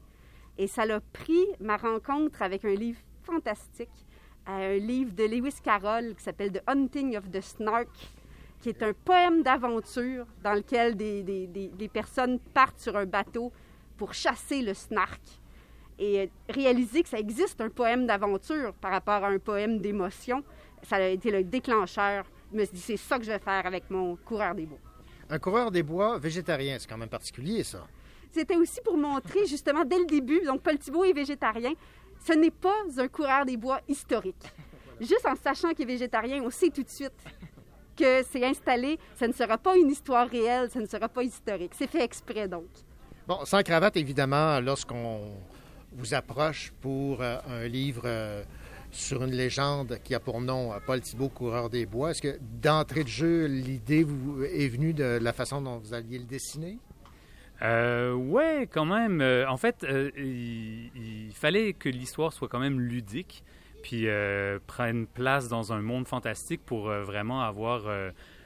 Speaker 25: Et ça l'a pris ma rencontre avec un livre fantastique, un livre de Lewis Carroll qui s'appelle The Hunting of the Snark, qui est un poème d'aventure dans lequel des, des- des- des personnes partent sur un bateau pour chasser le snark. Et réaliser que ça existe un poème d'aventure par rapport à un poème d'émotion, ça a été le déclencheur. Je me suis dit, c'est ça que je vais faire avec mon coureur des bois.
Speaker 2: Un coureur des bois végétarien, c'est quand même particulier ça.
Speaker 25: C'était aussi pour montrer (laughs) justement dès le début, donc Paul Thibault est végétarien, ce n'est pas un coureur des bois historique. Juste en sachant qu'il est végétarien, on sait tout de suite que c'est installé, ce ne sera pas une histoire réelle, ce ne sera pas historique. C'est fait exprès donc.
Speaker 2: Bon, sans cravate, évidemment, lorsqu'on vous approche pour euh, un livre euh, sur une légende qui a pour nom euh, Paul Thibault, coureur des bois, est-ce que d'entrée de jeu, l'idée est venue de la façon dont vous alliez le dessiner?
Speaker 26: Euh, ouais, quand même. Euh, en fait, euh, il, fallait que l'histoire soit quand même ludique, puis euh, prenne place dans un monde fantastique pour vraiment avoir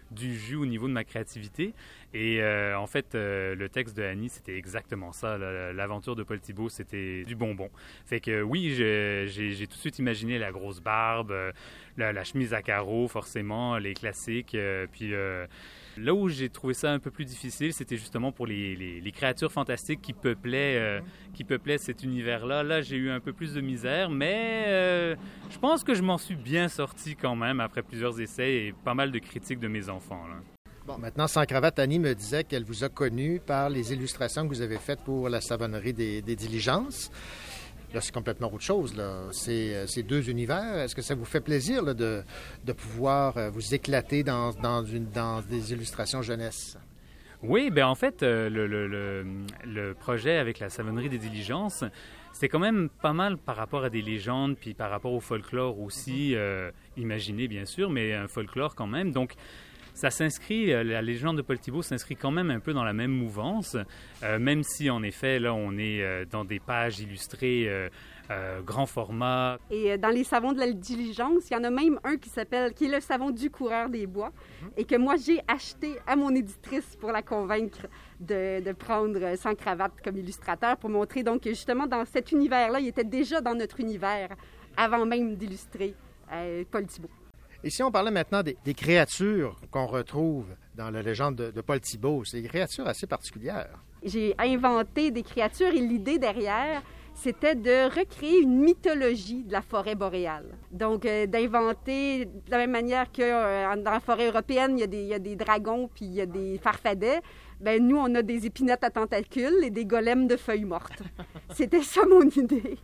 Speaker 26: du jus au niveau de ma créativité. Et en fait, le texte de Annie, c'était exactement ça. L'aventure de Paul Thibault, c'était du bonbon. Fait que oui, j'ai tout de suite imaginé la grosse barbe, la, chemise à carreaux, forcément, les classiques. puis là où j'ai trouvé ça un peu plus difficile, c'était justement pour les, les- créatures fantastiques qui peuplaient, euh, qui peuplaient cet univers-là. Là, j'ai eu un peu plus de misère, mais euh, je pense que je m'en suis bien sorti quand même après plusieurs essais et pas mal de critiques de mes enfants.
Speaker 2: Bon, maintenant, sans cravate, Annie me disait qu'elle vous a connu par les illustrations que vous avez faites pour la savonnerie des diligences. Là, c'est complètement autre chose. Là. C'est, euh, c'est deux univers. Est-ce que ça vous fait plaisir là, de, de pouvoir euh, vous éclater dans, dans, une, dans des illustrations jeunesse?
Speaker 26: Oui, ben en fait, euh, le, le- le- le projet avec la savonnerie des diligences, c'était quand même pas mal par rapport à des légendes, puis par rapport au folklore aussi, euh, imaginé bien sûr, mais un folklore quand même. Donc, ça s'inscrit, euh, la légende de Paul Thibault s'inscrit quand même un peu dans la même mouvance, euh, même si en effet, là, on est euh, dans des pages illustrées euh, euh, grand format.
Speaker 25: Et dans les savons de la diligence, il y en a même un qui s'appelle, qui est le savon du coureur des bois, et que moi j'ai acheté à mon éditrice pour la convaincre de, de prendre sans cravate comme illustrateur pour montrer donc que justement dans cet univers-là, il était déjà dans notre univers avant même d'illustrer euh, Paul Thibault.
Speaker 2: Et si on parlait maintenant des, des créatures qu'on retrouve dans la légende de, de Paul Thibault, c'est des créatures assez particulières.
Speaker 25: J'ai inventé des créatures et l'idée derrière, c'était de recréer une mythologie de la forêt boréale. Donc, euh, d'inventer, de la même manière que euh, dans la forêt européenne, il y, a des, il y a des dragons puis il y a des farfadets, ben nous, on a des épinettes à tentacules et des golems de feuilles mortes. (laughs) C'était ça mon idée.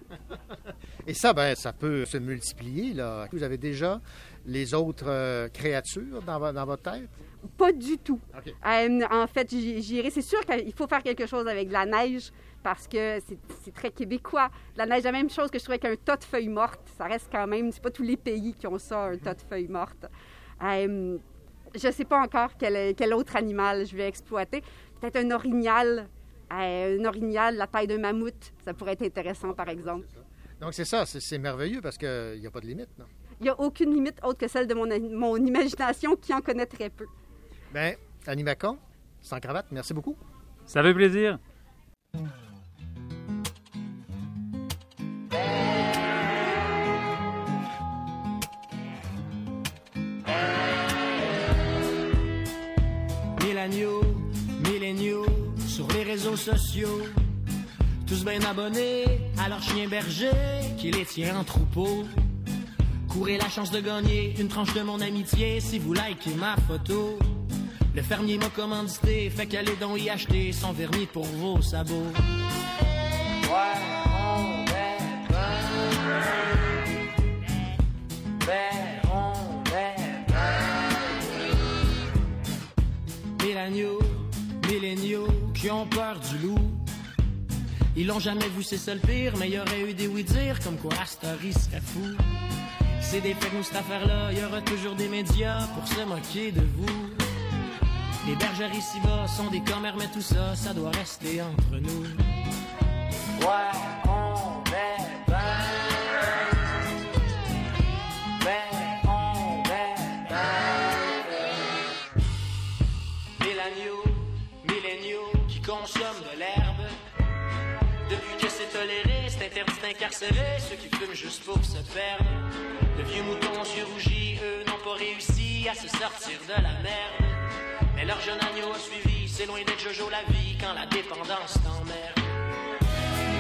Speaker 2: Et ça, ben, ça peut se multiplier. Là. Vous avez déjà les autres euh, créatures dans, vo- dans votre tête?
Speaker 25: Pas du tout. Euh, en fait, j'irai. C'est sûr qu'il faut faire quelque chose avec de la neige parce que c'est très québécois. La neige, la même chose que je trouvais qu'un tas de feuilles mortes, ça reste quand même. C'est pas tous les pays qui ont ça, un tas de feuilles mortes. Euh, je sais pas encore quel, quel autre animal je vais exploiter. Peut-être un orignal. Un orignal, la taille d'un mammouth, ça pourrait être intéressant, par exemple.
Speaker 2: Donc, c'est ça, c'est- c'est merveilleux parce qu'il n'y a pas de limite. Non?
Speaker 25: Il n'y a aucune limite autre que celle de mon, mon imagination qui en connaît très peu.
Speaker 2: Ben, Annie Macon, sans cravate, merci beaucoup.
Speaker 26: Ça fait plaisir.
Speaker 13: Millenniaux, milléniaux, sur les réseaux sociaux. Tous bien abonnés à leur chien berger qui les tient en troupeau. Courez la chance de gagner une tranche de mon amitié si vous likez ma photo. Le fermier m'a commandité, fait qu'allez donc y acheter son vernis pour vos sabots. Ouais, on est est Milléniaux, qui ont peur du loup. Ils l'ont jamais vu, c'est ça mais il y aurait eu des oui-dire comme quoi Astori serait fou. C'est des fake news cette affaire-là, y aura toujours des médias pour se moquer de vous. Les bergeries ici-bas sont des commères, mais tout ça, ça doit rester entre nous. Ouais, ceux qui fument juste pour se perdre. De vieux moutons aux yeux rougis, eux, n'ont pas réussi à se sortir de la merde. Mais leur jeune agneau a suivi, c'est loin d'être Jojo la vie quand la dépendance t'emmerde.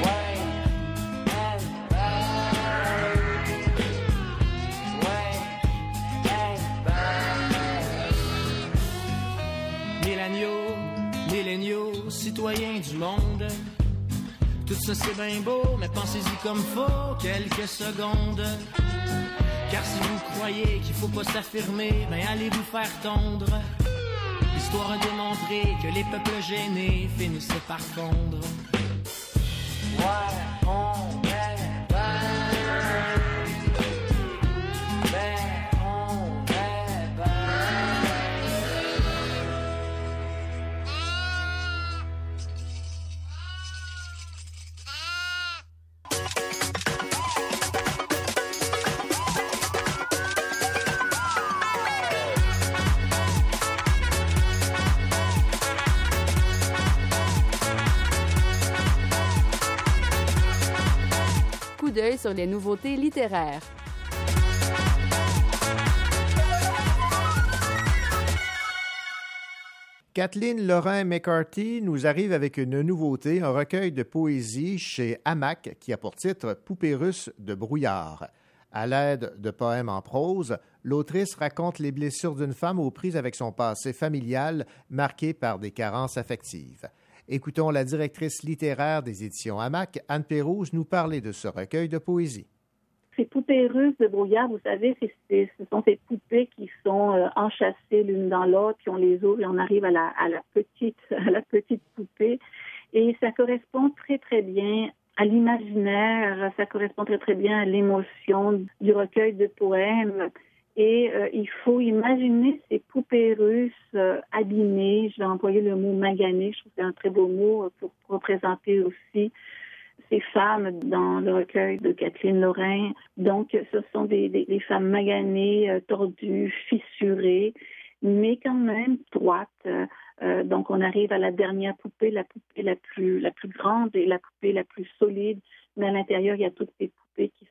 Speaker 13: Ouais. Milléniaux, milléniaux, citoyens du monde. Tout ça c'est bien beau, mais pensez-y comme faut quelques secondes. Car si vous croyez qu'il faut pas s'affirmer, ben allez vous faire tondre. L'histoire a démontré que les peuples gênés finissaient par fondre. Ouais, on
Speaker 1: d'œil sur les nouveautés littéraires.
Speaker 2: Kathleen Lorrain-McCarthy nous arrive avec une nouveauté, un recueil de poésie chez Hamac qui a pour titre Poupée russe de brouillard. À l'aide de poèmes en prose, l'autrice raconte les blessures d'une femme aux prises avec son passé familial marqué par des carences affectives. Écoutons la directrice littéraire des éditions Hamac, Anne Pérouse, nous parler de ce recueil de poésie.
Speaker 27: Ces poupées russes de brouillard, vous savez, c'est- ce sont ces poupées qui sont euh, enchâssées l'une dans l'autre, puis on les ouvre et on arrive à la petite, (laughs) à la petite poupée. Et ça correspond très, très bien à l'imaginaire, ça correspond très, très bien à l'émotion du recueil de poèmes. Et euh, il faut imaginer ces poupées russes euh, abîmées, je vais employer le mot maganées, je trouve que c'est un très beau mot euh, pour représenter aussi ces femmes dans le recueil de Kathleen Lorrain. Donc, ce sont des, femmes maganées, tordues, fissurées, mais quand même droites. Donc, on arrive à la dernière poupée, la poupée la plus, grande et la poupée la plus solide. Mais à l'intérieur, il y a toutes ces poupées qui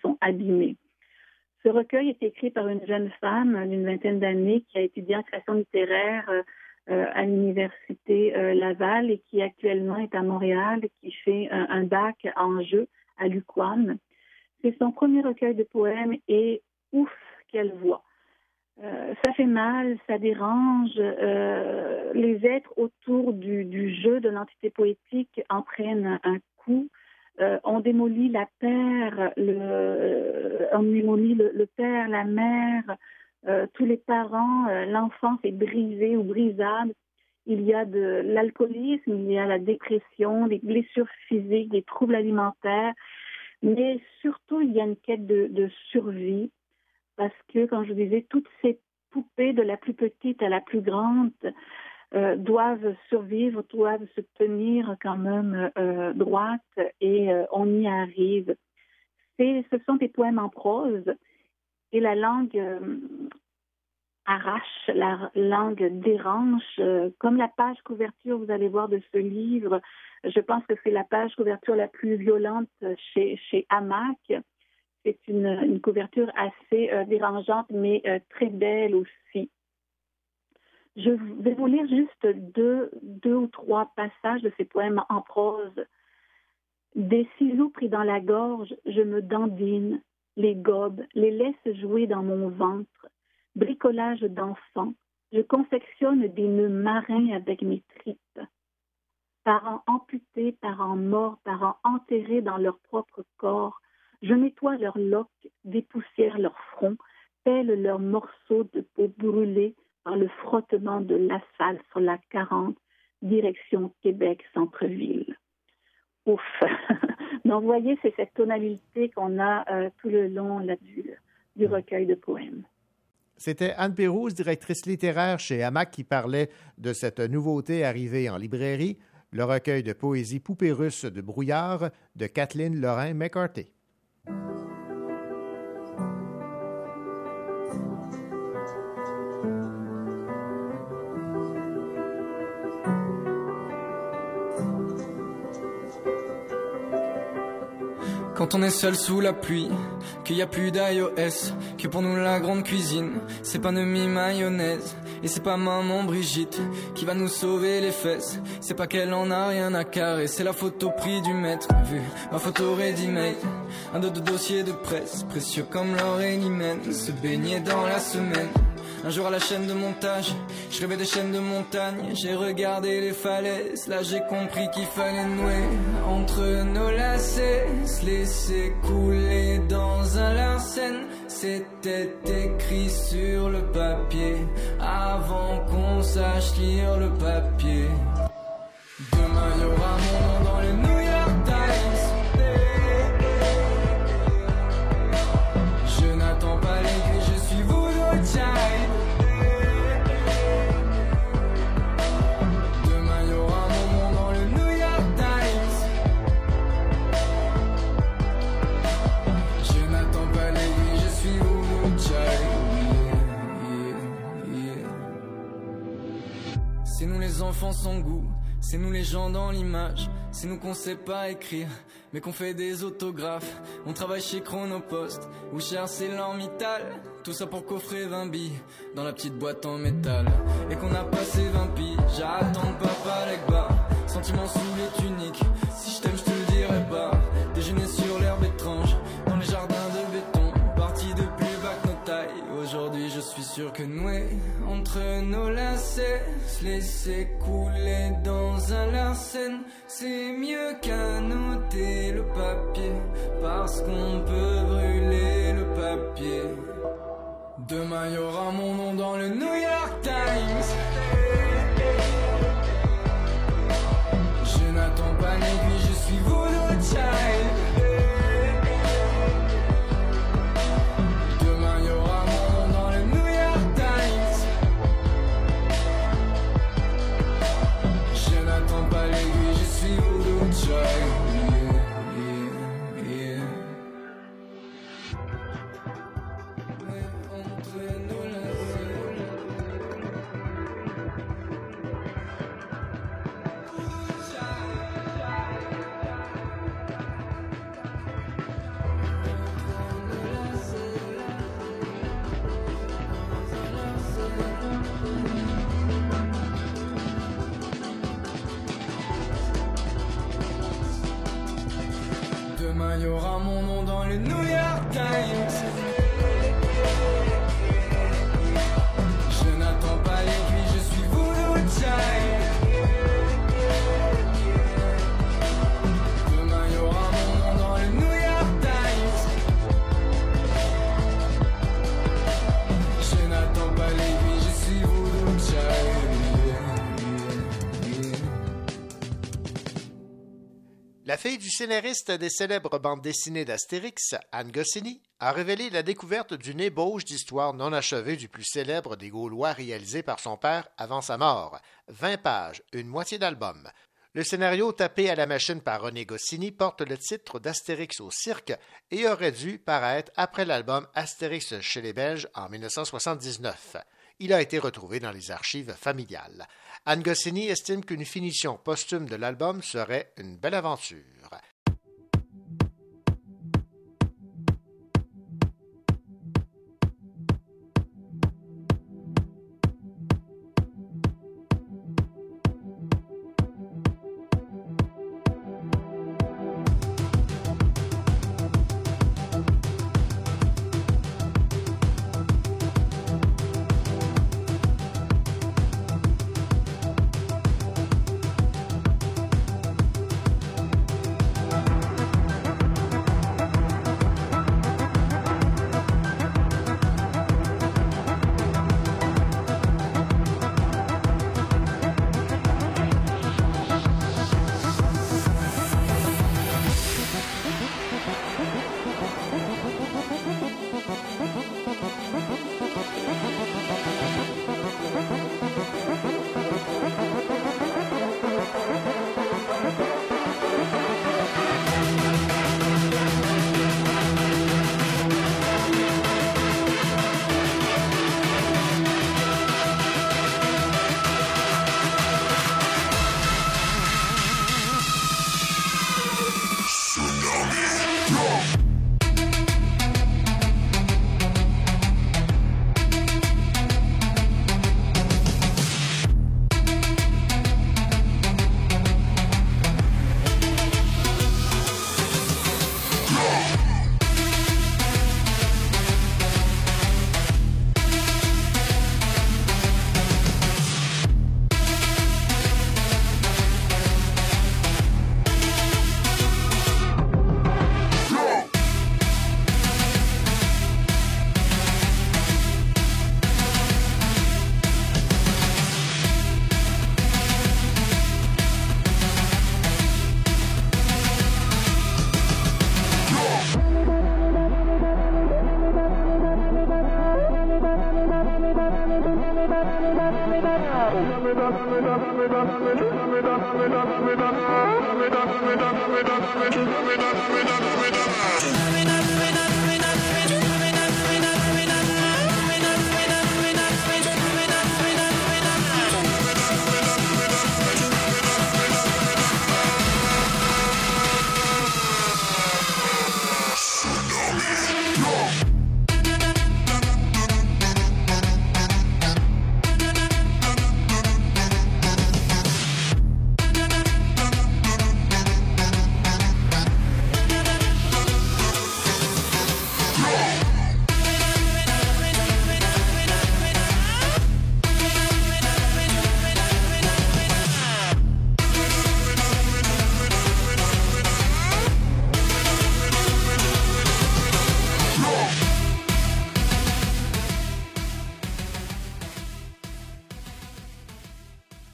Speaker 27: sont abîmées. Ce recueil est écrit par une jeune femme d'une vingtaine d'années qui a étudié en création littéraire euh, euh, à l'université euh, Laval et qui actuellement est à Montréal qui fait un, bac en jeu à l'UQAM. C'est son premier recueil de poèmes et ouf, quelle. Euh, ça fait mal, ça dérange. Les êtres autour du, du jeu de l'entité poétique en prennent un coup. Euh, on démolit la terre, le, on démolit le, père, la mère, euh, tous les parents. euh, L'enfance est brisé ou brisable. Il y a de l'alcoolisme, il y a la dépression, des blessures physiques, des troubles alimentaires, mais surtout il y a une quête de, de survie parce que, comme je disais, toutes ces poupées, de la plus petite à la plus grande, euh, doivent survivre, doivent se tenir quand même euh, droites et euh, on y arrive. Ce sont des poèmes en prose et la langue euh, arrache, la langue dérange. comme la page couverture, vous allez voir de ce livre, je pense que c'est la page couverture la plus violente chez, chez Hamac. C'est une, couverture assez dérangeante, mais très belle aussi. Je vais vous lire juste deux, ou trois passages de ces poèmes en prose. Des ciseaux pris dans la gorge, je me dandine, les gobes, les laisse jouer dans mon ventre. Bricolage d'enfants, je confectionne des nœuds marins avec mes tripes. Parents amputés, parents morts, parents enterrés dans leur propre corps, je nettoie leurs loques, dépoussière leurs fronts, pèle leurs morceaux de peau brûlés par le frottement de l'asphalte sur la 40, direction Québec centre-ville. Ouf. (laughs) Donc, vous voyez, c'est cette tonalité qu'on a euh, tout le long là, du, du recueil de poèmes.
Speaker 2: C'était Anne Pérouse, directrice littéraire chez Hamac, qui parlait de cette nouveauté arrivée en librairie, le recueil de poésie Poupée russe de Brouillard de Kathleen Lorrain McCarthy.
Speaker 14: Quand on est seul sous la pluie, qu'il y a plus d'iOS, que pour nous la grande cuisine, c'est pas Nomi mayonnaise, et c'est pas maman Brigitte qui va nous sauver les fesses, c'est pas qu'elle en a rien à carrer, c'est la photo prix du maître, vu ma photo ready-made, un de deux dossiers de presse, précieux comme l'or et l'hymen, se baigner dans la semaine. Un jour à la chaîne de montage, je rêvais des chaînes de montagne, j'ai regardé les falaises, là j'ai compris qu'il fallait nouer entre nos lacets, se laisser couler dans un larcène, c'était écrit sur le papier, avant qu'on sache lire le papier. Demain y aura mon Nous enfants sans goût, c'est nous les gens dans l'image, c'est nous qu'on sait pas écrire, mais qu'on fait des autographes. On travaille chez Chronopost ou chez ArcelorMittal, tout ça pour coffrer 20 billes dans la petite boîte en métal. Et qu'on a passé 20 piges, j'attends papa Legba, sentiments sous les tuniques. Si je t'aime, je te le dirai pas. Déjeuner sur l'herbe étrange, dans les jardins de béton, parti de plus bas que nos tailles. Aujourd'hui, je suis sûr que nouer entre nos se laisser couler dans un larcène, c'est mieux qu'à noter le papier, parce qu'on peut brûler le papier. Demain, y aura mon nom dans le New York Times. Je n'attends pas l'aiguille, je suis voodoo child.
Speaker 2: Fille du scénariste des célèbres bandes dessinées d'Astérix, Anne Goscinny, a révélé la découverte d'une ébauche d'histoire non achevée du plus célèbre des Gaulois réalisé par son père avant sa mort. 20 pages, une moitié d'album. Le scénario tapé à la machine par René Goscinny porte le titre d'Astérix au cirque et aurait dû paraître après l'album Astérix chez les Belges en 1979. Il a été retrouvé dans les archives familiales. Anne Goscinny estime qu'une finition posthume de l'album serait une belle aventure.